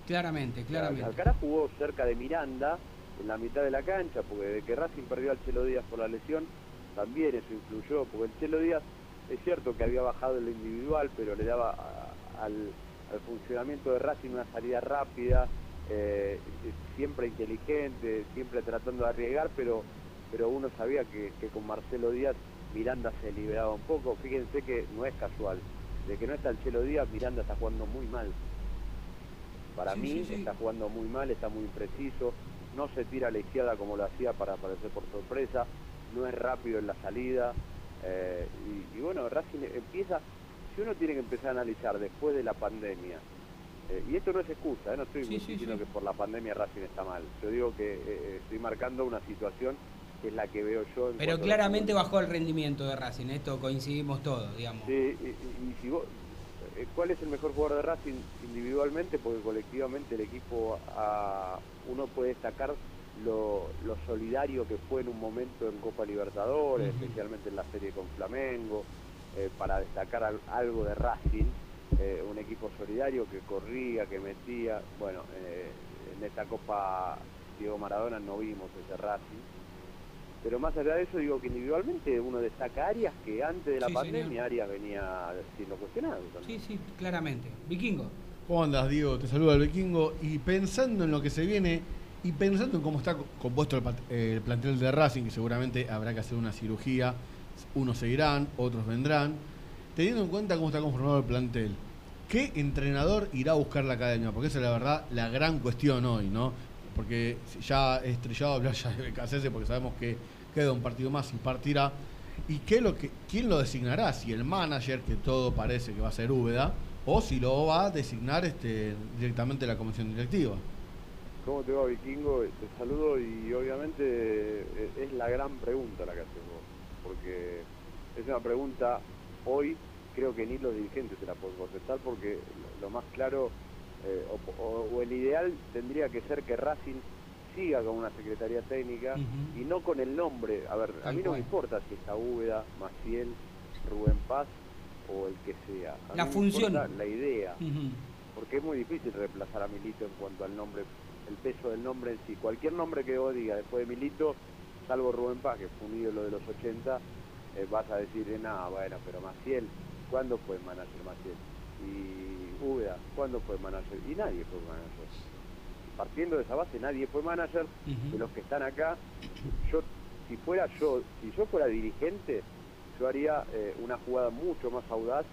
Claramente, claramente. Alcaraz jugó cerca de Miranda, en la mitad de la cancha, porque de que Racing perdió al Chelo Díaz por la lesión, también eso influyó, porque el Chelo Díaz es cierto que había bajado en lo individual, pero le daba a- al, al funcionamiento de Racing una salida rápida, eh, siempre inteligente, siempre tratando de arriesgar, pero, pero uno sabía que, que con Marcelo Díaz Miranda se liberaba un poco. Fíjense que no es casual, de que no está el Chelo Díaz, Miranda está jugando muy mal. Para Sí, mí sí, está jugando muy mal, está muy impreciso, no se tira a la izquierda como lo hacía para aparecer por sorpresa, no es rápido en la salida. eh, y, y bueno, Racing empieza, si uno tiene que empezar a analizar después de la pandemia, eh, y esto no es excusa, eh, no estoy Sí, diciendo sí. que por la pandemia Racing está mal, yo digo que estoy marcando una situación que es la que veo yo. en Pero claramente bajó el rendimiento de Racing, esto coincidimos todos, digamos. Sí, y, y- y si vos, ¿cuál es el mejor jugador de Racing individualmente? Porque colectivamente el equipo, uno puede destacar lo, lo solidario que fue en un momento en Copa Libertadores, especialmente en la serie con Flamengo, eh, para destacar al- algo de Racing, eh, un equipo solidario que corría, que metía. Bueno, eh, en esta Copa Diego Maradona no vimos ese Racing. Pero más allá de eso, digo que individualmente uno destaca Arias que antes de la Sí, pandemia señor. Arias venía siendo cuestionado. también. Sí, sí, claramente. Vikingo. ¿Cómo andas, Diego? Te saluda el vikingo. Y pensando en lo que se viene y pensando en cómo está compuesto el, plantel de Racing, que seguramente habrá que hacer una cirugía, unos se irán, otros vendrán, teniendo en cuenta cómo está conformado el plantel, ¿qué entrenador irá a buscar la academia? Porque esa es la verdad la gran cuestión hoy, ¿no? Porque ya es trillado hablar ya de Becasese, porque sabemos que queda un partido más y partirá. ¿Y qué lo que, quién lo designará? Si el manager, que todo parece que va a ser Úbeda, o si lo va a designar este, directamente la comisión directiva. ¿Cómo te va, Vikingo? Te saludo y obviamente eh, es la gran pregunta la que haces vos, porque es una pregunta hoy, creo que ni los dirigentes se la pueden contestar porque lo- más claro eh, o el ideal tendría que ser que Racing siga con una secretaría técnica y no con el nombre. A ver, a mí no cual. me importa si está Úbeda, Maciel, Rubén Paz o el que sea. A La mí función. la idea porque es muy difícil reemplazar a Milito en cuanto al nombre, el peso del nombre en sí. Cualquier nombre que vos digas después de Milito, salvo Rubén Paz, que fue un ídolo de los 80, eh, vas a decir, eh, nada, bueno, pero Maciel, ¿cuándo fue manager Maciel? Y Úbeda, ¿cuándo fue manager? Y nadie fue manager. Partiendo de esa base, nadie fue manager de los que están acá. Yo, si fuera yo, si yo fuera dirigente, yo haría eh, una jugada mucho más audaz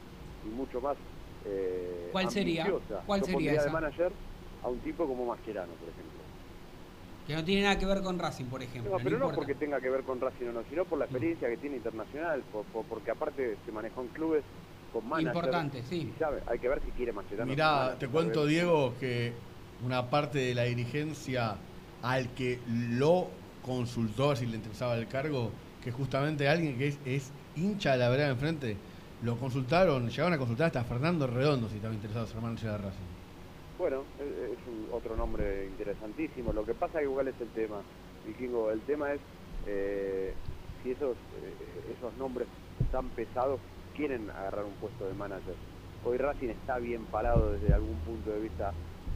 y mucho más eh, ¿Cuál sería? ambiciosa. ¿Cuál Yo sería pondría esa? de manager a un tipo como Mascherano, por ejemplo. Que no tiene nada que ver con Racing, por ejemplo. No, pero no porque tenga que ver con Racing o no, sino por la experiencia que tiene internacional, por- por- porque aparte se manejó en clubes con managers. Importante, sí. y sabe, hay que ver si quiere Mascherano. Mirá, te cuento, Diego, que una parte de la dirigencia al que lo consultó si le interesaba el cargo, que justamente alguien que es, hincha de la vereda enfrente, lo consultaron, llegaron a consultar hasta Fernando Redondo si estaba interesado ser manager de Racing. Bueno, es, otro nombre interesantísimo. Lo que pasa que igual es el tema, Vikingo, el tema es eh, si esos, eh, esos nombres tan pesados quieren agarrar un puesto de manager. Hoy Racing está bien parado desde algún punto de vista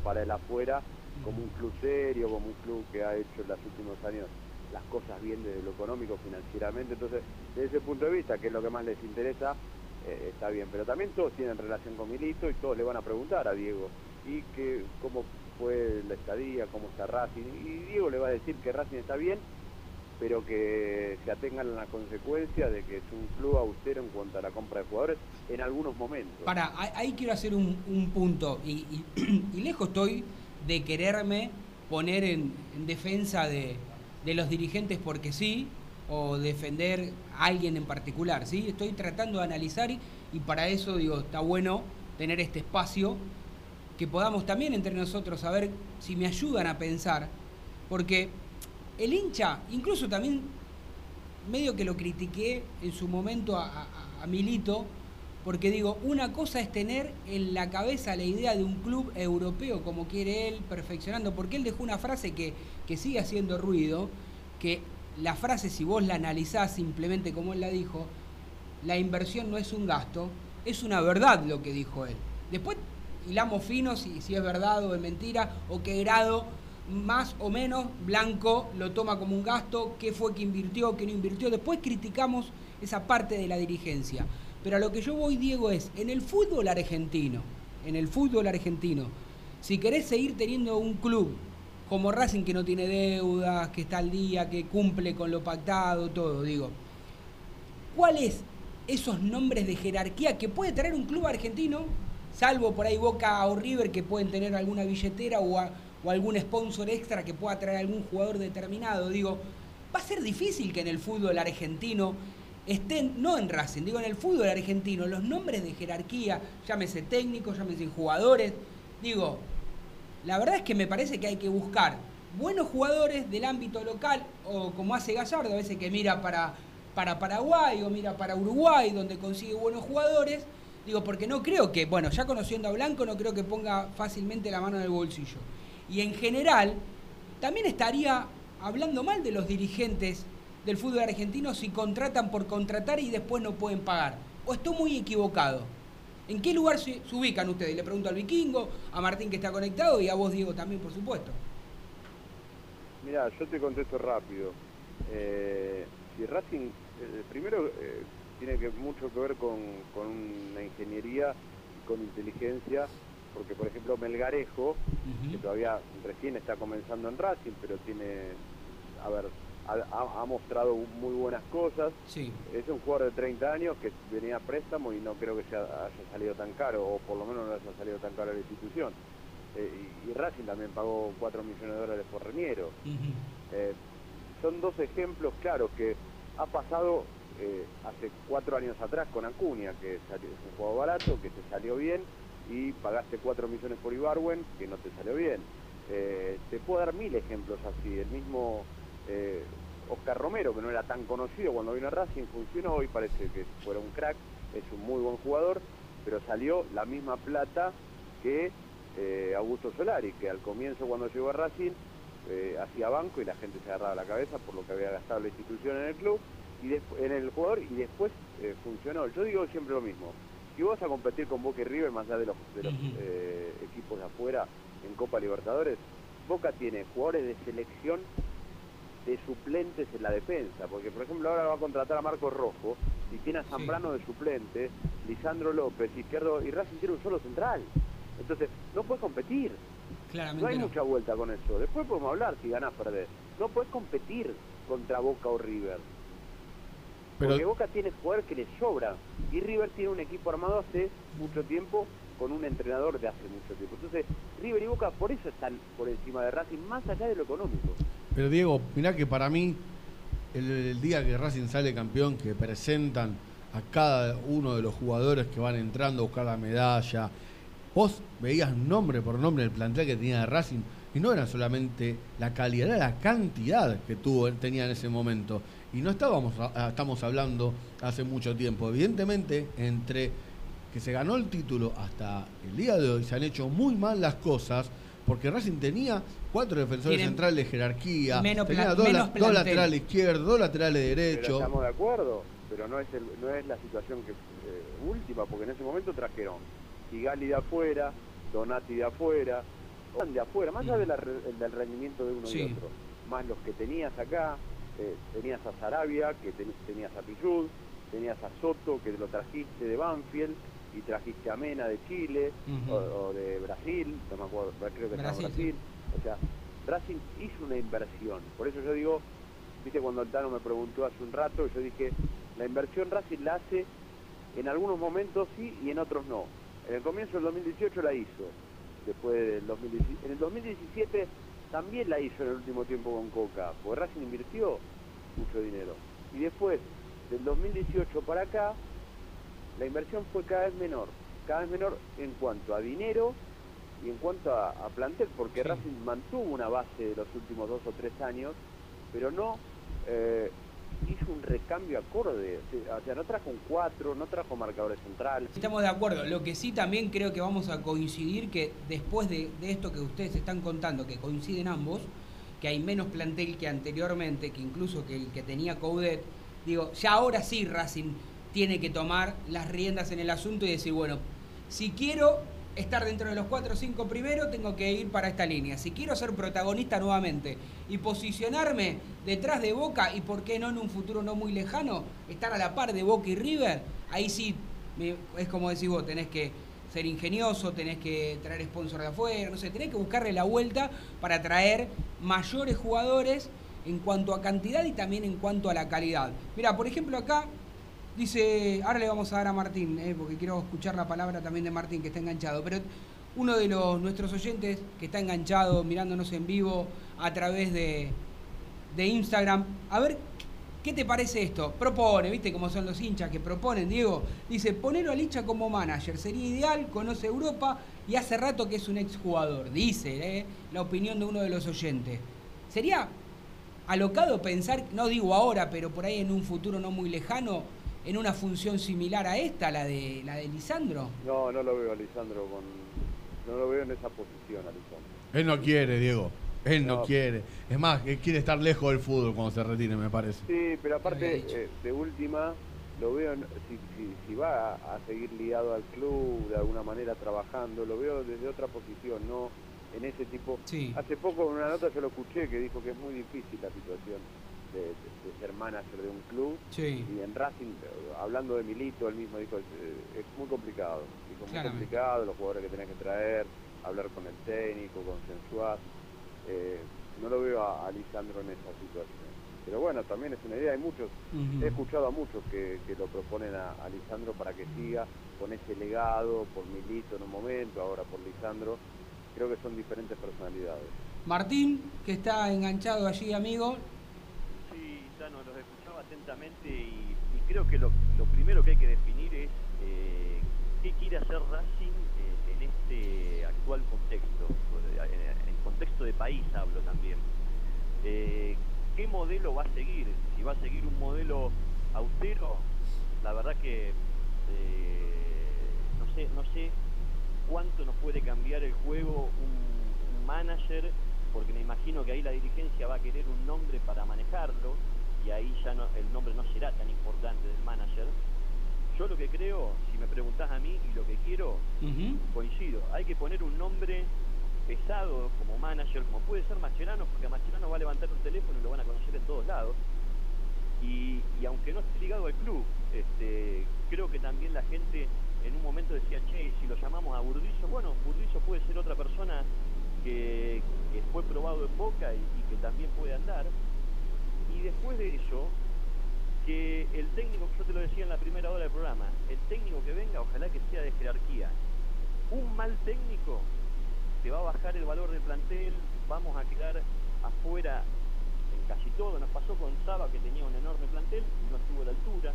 para el afuera, como un club serio, como un club que ha hecho en los últimos años las cosas bien desde lo económico, financieramente. Entonces, desde ese punto de vista, que es lo que más les interesa, eh, está bien. Pero también todos tienen relación con Milito y todos le van a preguntar a Diego y que cómo fue la estadía, cómo está Racing. Y Diego le va a decir que Racing está bien, pero que se atengan a la consecuencia de que es un club austero en cuanto a la compra de jugadores en algunos momentos. Para, ahí- quiero hacer un, un punto. *clears throat* Y lejos estoy de quererme poner en, en defensa de, de los dirigentes porque sí, o defender a alguien en particular. ¿sí? Estoy tratando de analizar y, y para eso digo, está bueno tener este espacio que podamos también entre nosotros saber si me ayudan a pensar. Porque el hincha, incluso también medio que lo critiqué en su momento a, Milito, porque digo, una cosa es tener en la cabeza la idea de un club europeo como quiere él, perfeccionando, porque él dejó una frase que, que sigue haciendo ruido, que la frase si vos la analizás simplemente como él la dijo, la inversión no es un gasto, es una verdad lo que dijo él. Después hilamos finos si, si es verdad o es mentira, o qué grado más o menos blanco lo toma como un gasto, qué fue que invirtió, qué no invirtió. Después criticamos esa parte de la dirigencia. Pero a lo que yo voy, Diego, es en el fútbol argentino, en el fútbol argentino, si querés seguir teniendo un club como Racing que no tiene deudas, que está al día, que cumple con lo pactado, todo, digo, ¿cuáles esos nombres de jerarquía que puede tener un club argentino, salvo por ahí Boca o River que pueden tener alguna billetera o, a- o algún sponsor extra que pueda traer algún jugador determinado? Digo, va a ser difícil que en el fútbol argentino estén, no en Racing, digo en el fútbol argentino, los nombres de jerarquía, llámese técnicos, llámese jugadores, digo, la verdad es que me parece que hay que buscar buenos jugadores del ámbito local, o como hace Gallardo, a veces que mira para, para Paraguay o mira para Uruguay, donde consigue buenos jugadores. Digo, porque no creo que, bueno, ya conociendo a Blanco, no creo que ponga fácilmente la mano en el bolsillo. Y en general, también estaría hablando mal de los dirigentes del fútbol argentino si contratan por contratar y después no pueden pagar. O estoy muy equivocado. ¿En qué lugar se, ubican ustedes? Le pregunto al vikingo, a Martín que está conectado y a vos, Diego, también, por supuesto. Mira, yo te contesto rápido. Eh, si Racing, eh, primero eh, tiene que mucho que ver con, con una ingeniería y con inteligencia, porque por ejemplo Melgarejo, que todavía recién está comenzando en Racing, pero tiene, a ver, ha, mostrado muy buenas cosas. Sí. Es un jugador de 30 años que venía a préstamo y no creo que se ha- haya salido tan caro, o por lo menos no haya salido tan caro a la institución. Eh, y, y Racing también pagó 4 millones de dólares por Reñero. Eh, son dos ejemplos claros que ha pasado eh, hace cuatro años atrás con Acuña, que salió- es un juego barato, que te salió bien, y pagaste 4 millones por Ibarwen, que no te salió bien. Eh, te puedo dar mil ejemplos así. El mismo eh, Oscar Romero, que no era tan conocido cuando vino a Racing, funcionó y parece que fuera un crack, es un muy buen jugador, pero salió la misma plata que eh, Augusto Solari, que al comienzo cuando llegó a Racing hacía banco y la gente se agarraba la cabeza por lo que había gastado la institución en el club y en el jugador y después funcionó. Yo digo siempre lo mismo. Si vos vas a competir con Boca y River más allá de los, de los eh, equipos de afuera en Copa Libertadores, Boca tiene jugadores de selección de suplentes en la defensa, porque por ejemplo ahora va a contratar a Marcos Rojo y tiene a Zambrano de suplente, Lisandro López, Izquierdo y Racing tiene un solo central. Entonces, no puedes competir. Claramente No hay no. mucha vuelta con eso. Después podemos hablar si ganás perdés. No puedes competir contra Boca o River. Pero- Porque Boca tiene jugadores que les sobra. Y River tiene un equipo armado hace mucho tiempo con un entrenador de hace mucho tiempo. Entonces, River y Boca por eso están por encima de Racing, más allá de lo económico. Pero Diego, mirá que para mí, el, el día que Racing sale campeón, que presentan a cada uno de los jugadores que van entrando a buscar la medalla, vos veías nombre por nombre el plantel que tenía de Racing, y no era solamente la calidad, era la cantidad que tuvo, tenía en ese momento. Y no estábamos, a- estamos hablando hace mucho tiempo. Evidentemente, entre que se ganó el título hasta el día de hoy, se han hecho muy mal las cosas, porque Racing tenía cuatro defensores Tienen centrales de jerarquía, menos tenía dos, menos la- dos laterales izquierdos, dos laterales Pero derechos. estamos de acuerdo, pero no es, el, no es la situación que eh, última, porque en ese momento trajeron Sigali de afuera, Donati de afuera, de afuera, más allá de la re- del rendimiento de uno Sí. y otro, más los que tenías acá, eh, tenías a Sarabia, que ten- tenías a Pillud, tenías a Soto, que lo trajiste de Banfield, y trajiste a Mena de Chile, o, o de Brasil, no me acuerdo, creo que estaba Brasil, Brasil. O sea, Racing hizo una inversión, por eso yo digo, viste cuando el Tano me preguntó hace un rato, yo dije, la inversión Racing la hace en algunos momentos sí y en otros no. En el comienzo del 2018 la hizo, después del 2017. En el 2017 también la hizo en el último tiempo con Coca, porque Racing invirtió mucho dinero. Y después, del 2018 para acá, la inversión fue cada vez menor, cada vez menor en cuanto a dinero y en cuanto a, a plantel, porque Sí. Racing mantuvo una base de los últimos dos o tres años, pero no eh, hizo un recambio acorde, o sea, no trajo un 4, no trajo marcadores centrales. Estamos de acuerdo. Lo que sí también creo que vamos a coincidir que después de, de esto que ustedes están contando, que coinciden ambos, que hay menos plantel que anteriormente, que incluso que el que tenía Coudet, digo, ya ahora sí Racing tiene que tomar las riendas en el asunto y decir, bueno, si quiero estar dentro de los 4 o 5 primeros, tengo que ir para esta línea. Si quiero ser protagonista nuevamente y posicionarme detrás de Boca y por qué no en un futuro no muy lejano, estar a la par de Boca y River, ahí sí es como decís vos, tenés que ser ingenioso, tenés que traer sponsor de afuera, no sé, tenés que buscarle la vuelta para traer mayores jugadores en cuanto a cantidad y también en cuanto a la calidad. Mira, por ejemplo acá dice, ahora le vamos a dar a Martín, eh, porque quiero escuchar la palabra también de Martín que está enganchado, pero uno de los nuestros oyentes que está enganchado mirándonos en vivo a través de, de Instagram, a ver ¿Qué te parece esto? Propone, ¿viste cómo son los hinchas que proponen, Diego? Dice, ponelo al hincha como manager, sería ideal, conoce Europa y hace rato que es un exjugador. Dice, ¿eh? la opinión de uno de los oyentes. ¿Sería alocado pensar, no digo ahora, pero por ahí en un futuro no muy lejano, en una función similar a esta, la de, la de Lisandro? No, no lo veo a Lisandro con... No lo veo en esa posición, Lisandro. Él no quiere, Diego. Él no, No. quiere. Es más, él quiere estar lejos del fútbol cuando se retire, me parece. Sí, pero aparte, eh, de última, lo veo, en- si, si, si va a, a seguir ligado al club, de alguna manera trabajando, lo veo desde otra posición, no en ese tipo. Sí. Hace poco en una nota yo lo escuché que dijo que es muy difícil la situación de, ser manager de un club. Sí. Y en Racing, eh, hablando de Milito, él mismo dijo, es, eh, es muy complicado. Dijo, muy Claramente. complicado, los jugadores que tenés que traer, hablar con el técnico, consensuar. Eh, no lo veo a, a Lisandro en esa situación. Pero bueno, también es una idea. Hay muchos, he escuchado a muchos que, que lo proponen a, a Lisandro para que siga con ese legado, por Milito en un momento, ahora por Lisandro. Creo que son diferentes personalidades. Martín, que está enganchado allí, amigo. Y, creo que lo, primero que hay que definir es eh, qué quiere hacer Racing eh, en este actual contexto, en, en contexto de país hablo también. Eh, ¿Qué modelo va a seguir? Si va a seguir un modelo austero, la verdad que no sé, no sé cuánto nos puede cambiar el juego un manager, porque me imagino que ahí la dirigencia va a querer un nombre para manejarlo y ahí ya no, el nombre no será tan importante del manager. Yo lo que creo, si me preguntás a mí y lo que quiero, coincido, hay que poner un nombre pesado como manager, como puede ser Mascherano, porque Mascherano va a levantar un teléfono y lo van a conocer en todos lados. Y, y aunque no esté ligado al club, este, creo que también la gente en un momento decía, che, si lo llamamos a Burdizo, bueno, Burdizo puede ser otra persona que, que fue probado en Boca y, y que también puede andar. Y después de eso, que el técnico, yo te lo decía en la primera hora del programa, el técnico que venga, ojalá que sea de jerarquía. Un mal técnico te va a bajar el valor del plantel, vamos a quedar afuera casi todo. Nos pasó con Saba, que tenía un enorme plantel no estuvo a la altura.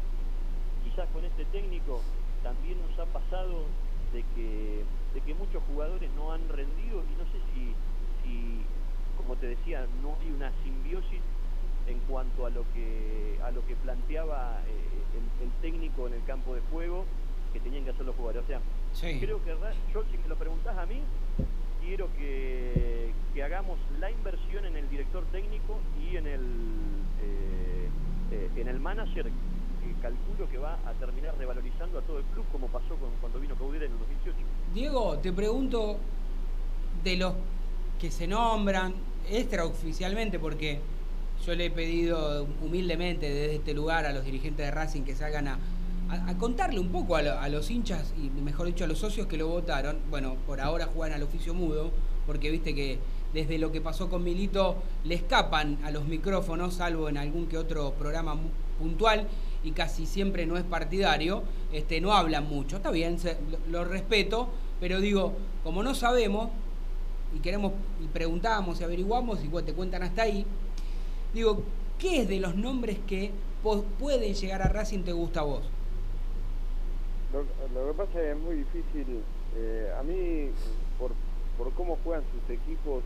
Quizás con este técnico también nos ha pasado de que, de que muchos jugadores no han rendido y no sé si, si, como te decía, no hay una simbiosis en cuanto a lo que a lo que planteaba eh, el, el técnico en el campo de juego que tenían que hacer los jugadores. O sea, Sí. creo que yo si me lo preguntás a mí, quiero que, que hagamos la inversión en el director técnico y en el eh, eh, en el manager que calculo que va a terminar revalorizando a todo el club como pasó con, cuando vino Caudera en el 2018. Diego, te pregunto de los que se nombran extraoficialmente, porque yo le he pedido humildemente desde este lugar a los dirigentes de Racing que salgan a, a- contarle un poco a, lo- a los hinchas y mejor dicho a los socios que lo votaron. Bueno, por ahora juegan al oficio mudo, porque viste que desde lo que pasó con Milito le escapan a los micrófonos, salvo en algún que otro programa puntual y casi siempre no es partidario, este, no hablan mucho. Está bien, se- lo, respeto, pero digo, como no sabemos y queremos y preguntamos y averiguamos y te cuentan hasta ahí, digo, ¿qué es de los nombres que pueden llegar a Racing te gusta a vos? Lo, lo que pasa es que es muy difícil. eh, a mí, por, por cómo juegan sus equipos,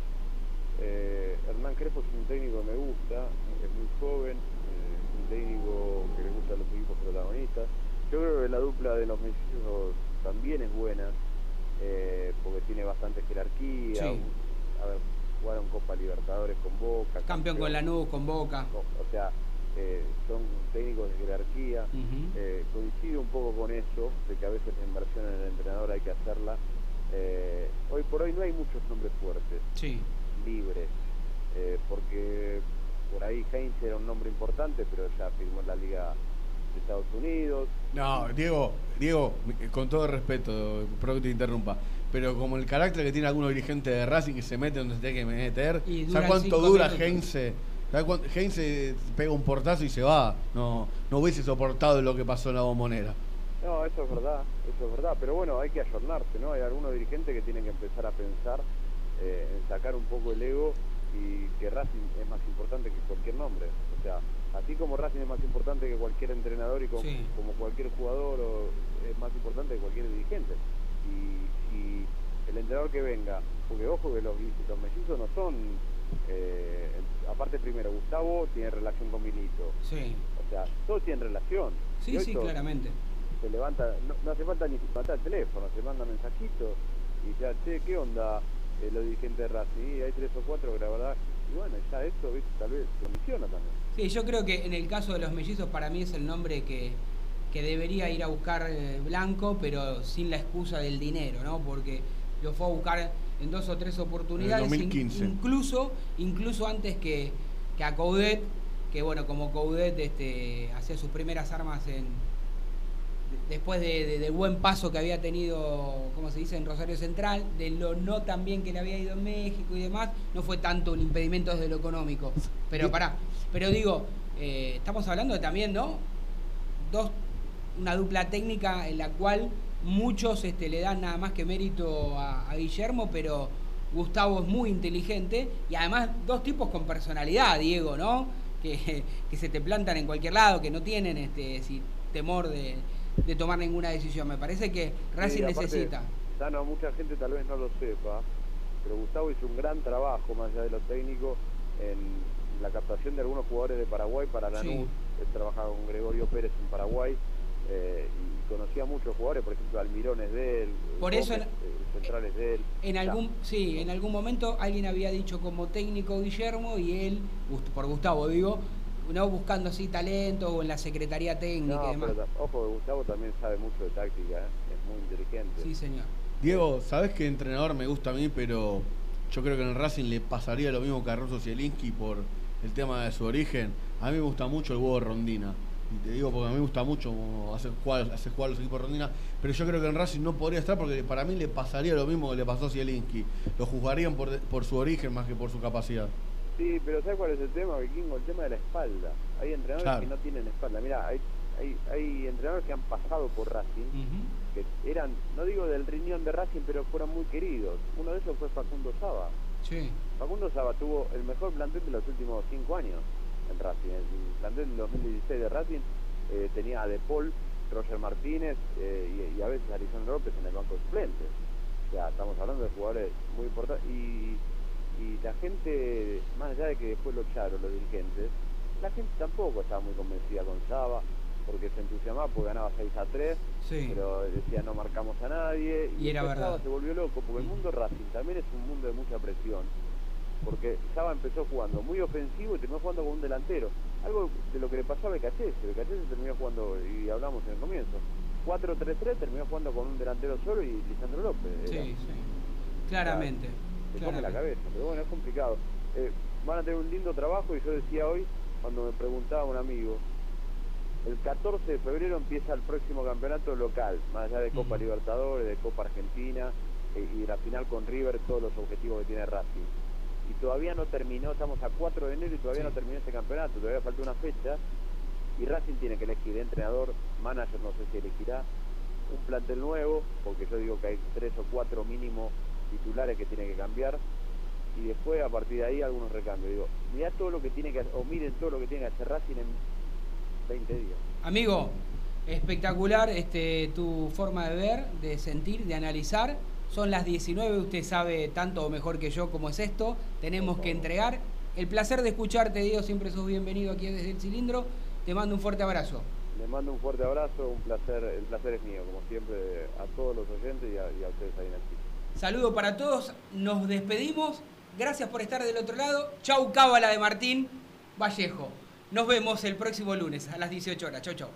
eh, Hernán Crespo es un técnico que me gusta, es muy joven, eh, es un técnico que le gusta a los equipos protagonistas. Yo creo que la dupla de los mellizos también es buena, eh, porque tiene bastante jerarquía. Sí. A ver, jugaron Copa Libertadores con Boca. Campeón con Lanús, con Boca. O sea, eh, son técnicos de jerarquía. Eh, coincido un poco con eso, de que a veces la inversión en el entrenador hay que hacerla. Eh, hoy por hoy no hay muchos nombres fuertes, Sí. libres, eh, porque por ahí Heinz era un nombre importante, pero ya firmó en la Liga de Estados Unidos. No, Diego, Diego, con todo respeto, perdón que te interrumpa, pero como el carácter que tiene algunos dirigentes de Racing que se mete donde se tiene que meter, ¿sabes cuánto dura cuánto? Heinze pega un portazo y se va. No, no hubiese soportado lo que pasó en la bombonera. No, eso es verdad, eso es verdad, pero bueno, hay que ayornarse, ¿no? Hay algunos dirigentes que tienen que empezar a pensar eh, en sacar un poco el ego y que Racing es más importante que cualquier nombre. O sea, así como Racing es más importante que cualquier entrenador y como, Sí. como cualquier jugador o- es más importante que cualquier dirigente. Y si el entrenador que venga, porque ojo que los, los mellizos no son, eh, aparte primero, Gustavo tiene relación con Milito. Sí. O sea, todos tienen relación. Y Sí, sí, claramente. se levanta, no, no hace falta ni levantar el teléfono, se manda mensajitos y ya, che, ¿qué onda eh, los dirigentes de Racing? Y hay tres o cuatro que la verdad, y bueno, ya eso, ¿viste? tal vez condiciona también. Sí, yo creo que en el caso de los mellizos para mí es el nombre que, que debería ir a buscar eh, Blanco, pero sin la excusa del dinero, ¿no? Porque lo fue a buscar en dos o tres oportunidades, En el in- 2015. incluso, incluso antes que, que a Coudet, que bueno, como Coudet este, hacía sus primeras armas en de- después de, de- del buen paso que había tenido, como se dice, en Rosario Central, de lo no tan bien que le había ido en México y demás, no fue tanto un impedimento desde lo económico. Pero pará, pero digo, eh, estamos hablando de también, ¿no? Dos, una dupla técnica en la cual muchos este, le dan nada más que mérito a, a Guillermo, pero Gustavo es muy inteligente y además dos tipos con personalidad, Diego, ¿no? Que, *laughs* que se te plantan en cualquier lado, que no tienen este si, temor de, de tomar ninguna decisión. Me parece que Racing Sí, aparte, necesita. Mucha gente tal vez no lo sepa, pero Gustavo hizo un gran trabajo, más allá de lo técnico, en la captación de algunos jugadores de Paraguay para Lanús. Sí. Él trabajaba con Gregorio Pérez en Paraguay eh, y conocía a muchos jugadores, por ejemplo, Almirón es de él, Por Gómez, eso en- eh, Central es de él. En algún, sí, en algún momento alguien había dicho como técnico Guillermo y él, por Gustavo digo, no buscando así talentos o en la secretaría técnica No, y demás. pero ojo, Gustavo también sabe mucho de táctica, ¿eh? es muy inteligente. Sí, señor. Diego, ¿sabes qué entrenador me gusta a mí? Pero yo creo que en el Racing le pasaría lo mismo que a Russo Zielinski por el tema de su origen. A mí me gusta mucho el huevo Rondina. Y te digo porque a mí me gusta mucho hacer jugar, hacer jugar los equipos de Rondina. Pero yo creo que en Racing no podría estar porque para mí le pasaría lo mismo que le pasó a Zielinski. Lo juzgarían por, por su origen más que por su capacidad. Sí, pero ¿sabes cuál es el tema, Vikingo? El tema de la espalda. Hay entrenadores Claro. que no tienen espalda. Mira, hay, hay, hay entrenadores que han pasado por Racing, que eran, no digo del riñón de Racing, pero fueron muy queridos. Uno de esos fue Facundo Saba. Sí. Facundo Saba tuvo el mejor plantel de los últimos cinco años en Racing. El plantel del 2016 de Racing eh, tenía a De Paul, Roger Martínez eh, y, y a veces a Arizona López en el banco de suplentes. O sea, estamos hablando de jugadores muy importantes. Y, y la gente, más allá de que después lo echaron los dirigentes, la gente tampoco estaba muy convencida con Saba, porque se entusiasmaba porque ganaba 6 a 3, Sí. pero decía no marcamos a nadie. Y era después Saba verdad. se volvió loco, porque el mundo Racing también es un mundo de mucha presión. Porque Saba empezó jugando muy ofensivo y terminó jugando con un delantero. Algo de lo que le pasó a Becachese. Becachese terminó jugando, y hablamos en el comienzo, 4-3-3, terminó jugando con un delantero solo y Lisandro López. era. Sí, sí. Claramente. Se come la cabeza, pero bueno, es complicado. Eh, van a tener un lindo trabajo y yo decía hoy, cuando me preguntaba un amigo, el 14 de febrero empieza el próximo campeonato local, más allá de Copa. Libertadores, de Copa Argentina eh, y de la final con River, todos los objetivos que tiene Racing. Y todavía no terminó, estamos a 4 de enero y todavía Sí. no terminó este campeonato, todavía falta una fecha. Y Racing tiene que elegir entrenador, manager, no sé si elegirá, un plantel nuevo, porque yo digo que hay tres o cuatro mínimo titulares que tiene que cambiar, y después a partir de ahí algunos recambios. Digo, mirá todo lo que tiene que o miren todo lo que tiene que hacer Racing en 20 días. Amigo, espectacular este, tu forma de ver, de sentir, de analizar. Son las 19, usted sabe tanto o mejor que yo cómo es esto. Tenemos que entregar. El placer de escucharte, Diego, siempre sos bienvenido aquí desde el cilindro. Te mando un fuerte abrazo. Les mando un fuerte abrazo, un placer, el placer es mío, como siempre, a todos los oyentes y a, y a ustedes ahí en el sitio. Saludo para todos, nos despedimos. Gracias por estar del otro lado. Chau, cábala de Martín Vallejo. Nos vemos el próximo lunes a las 18 horas. Chau, chau.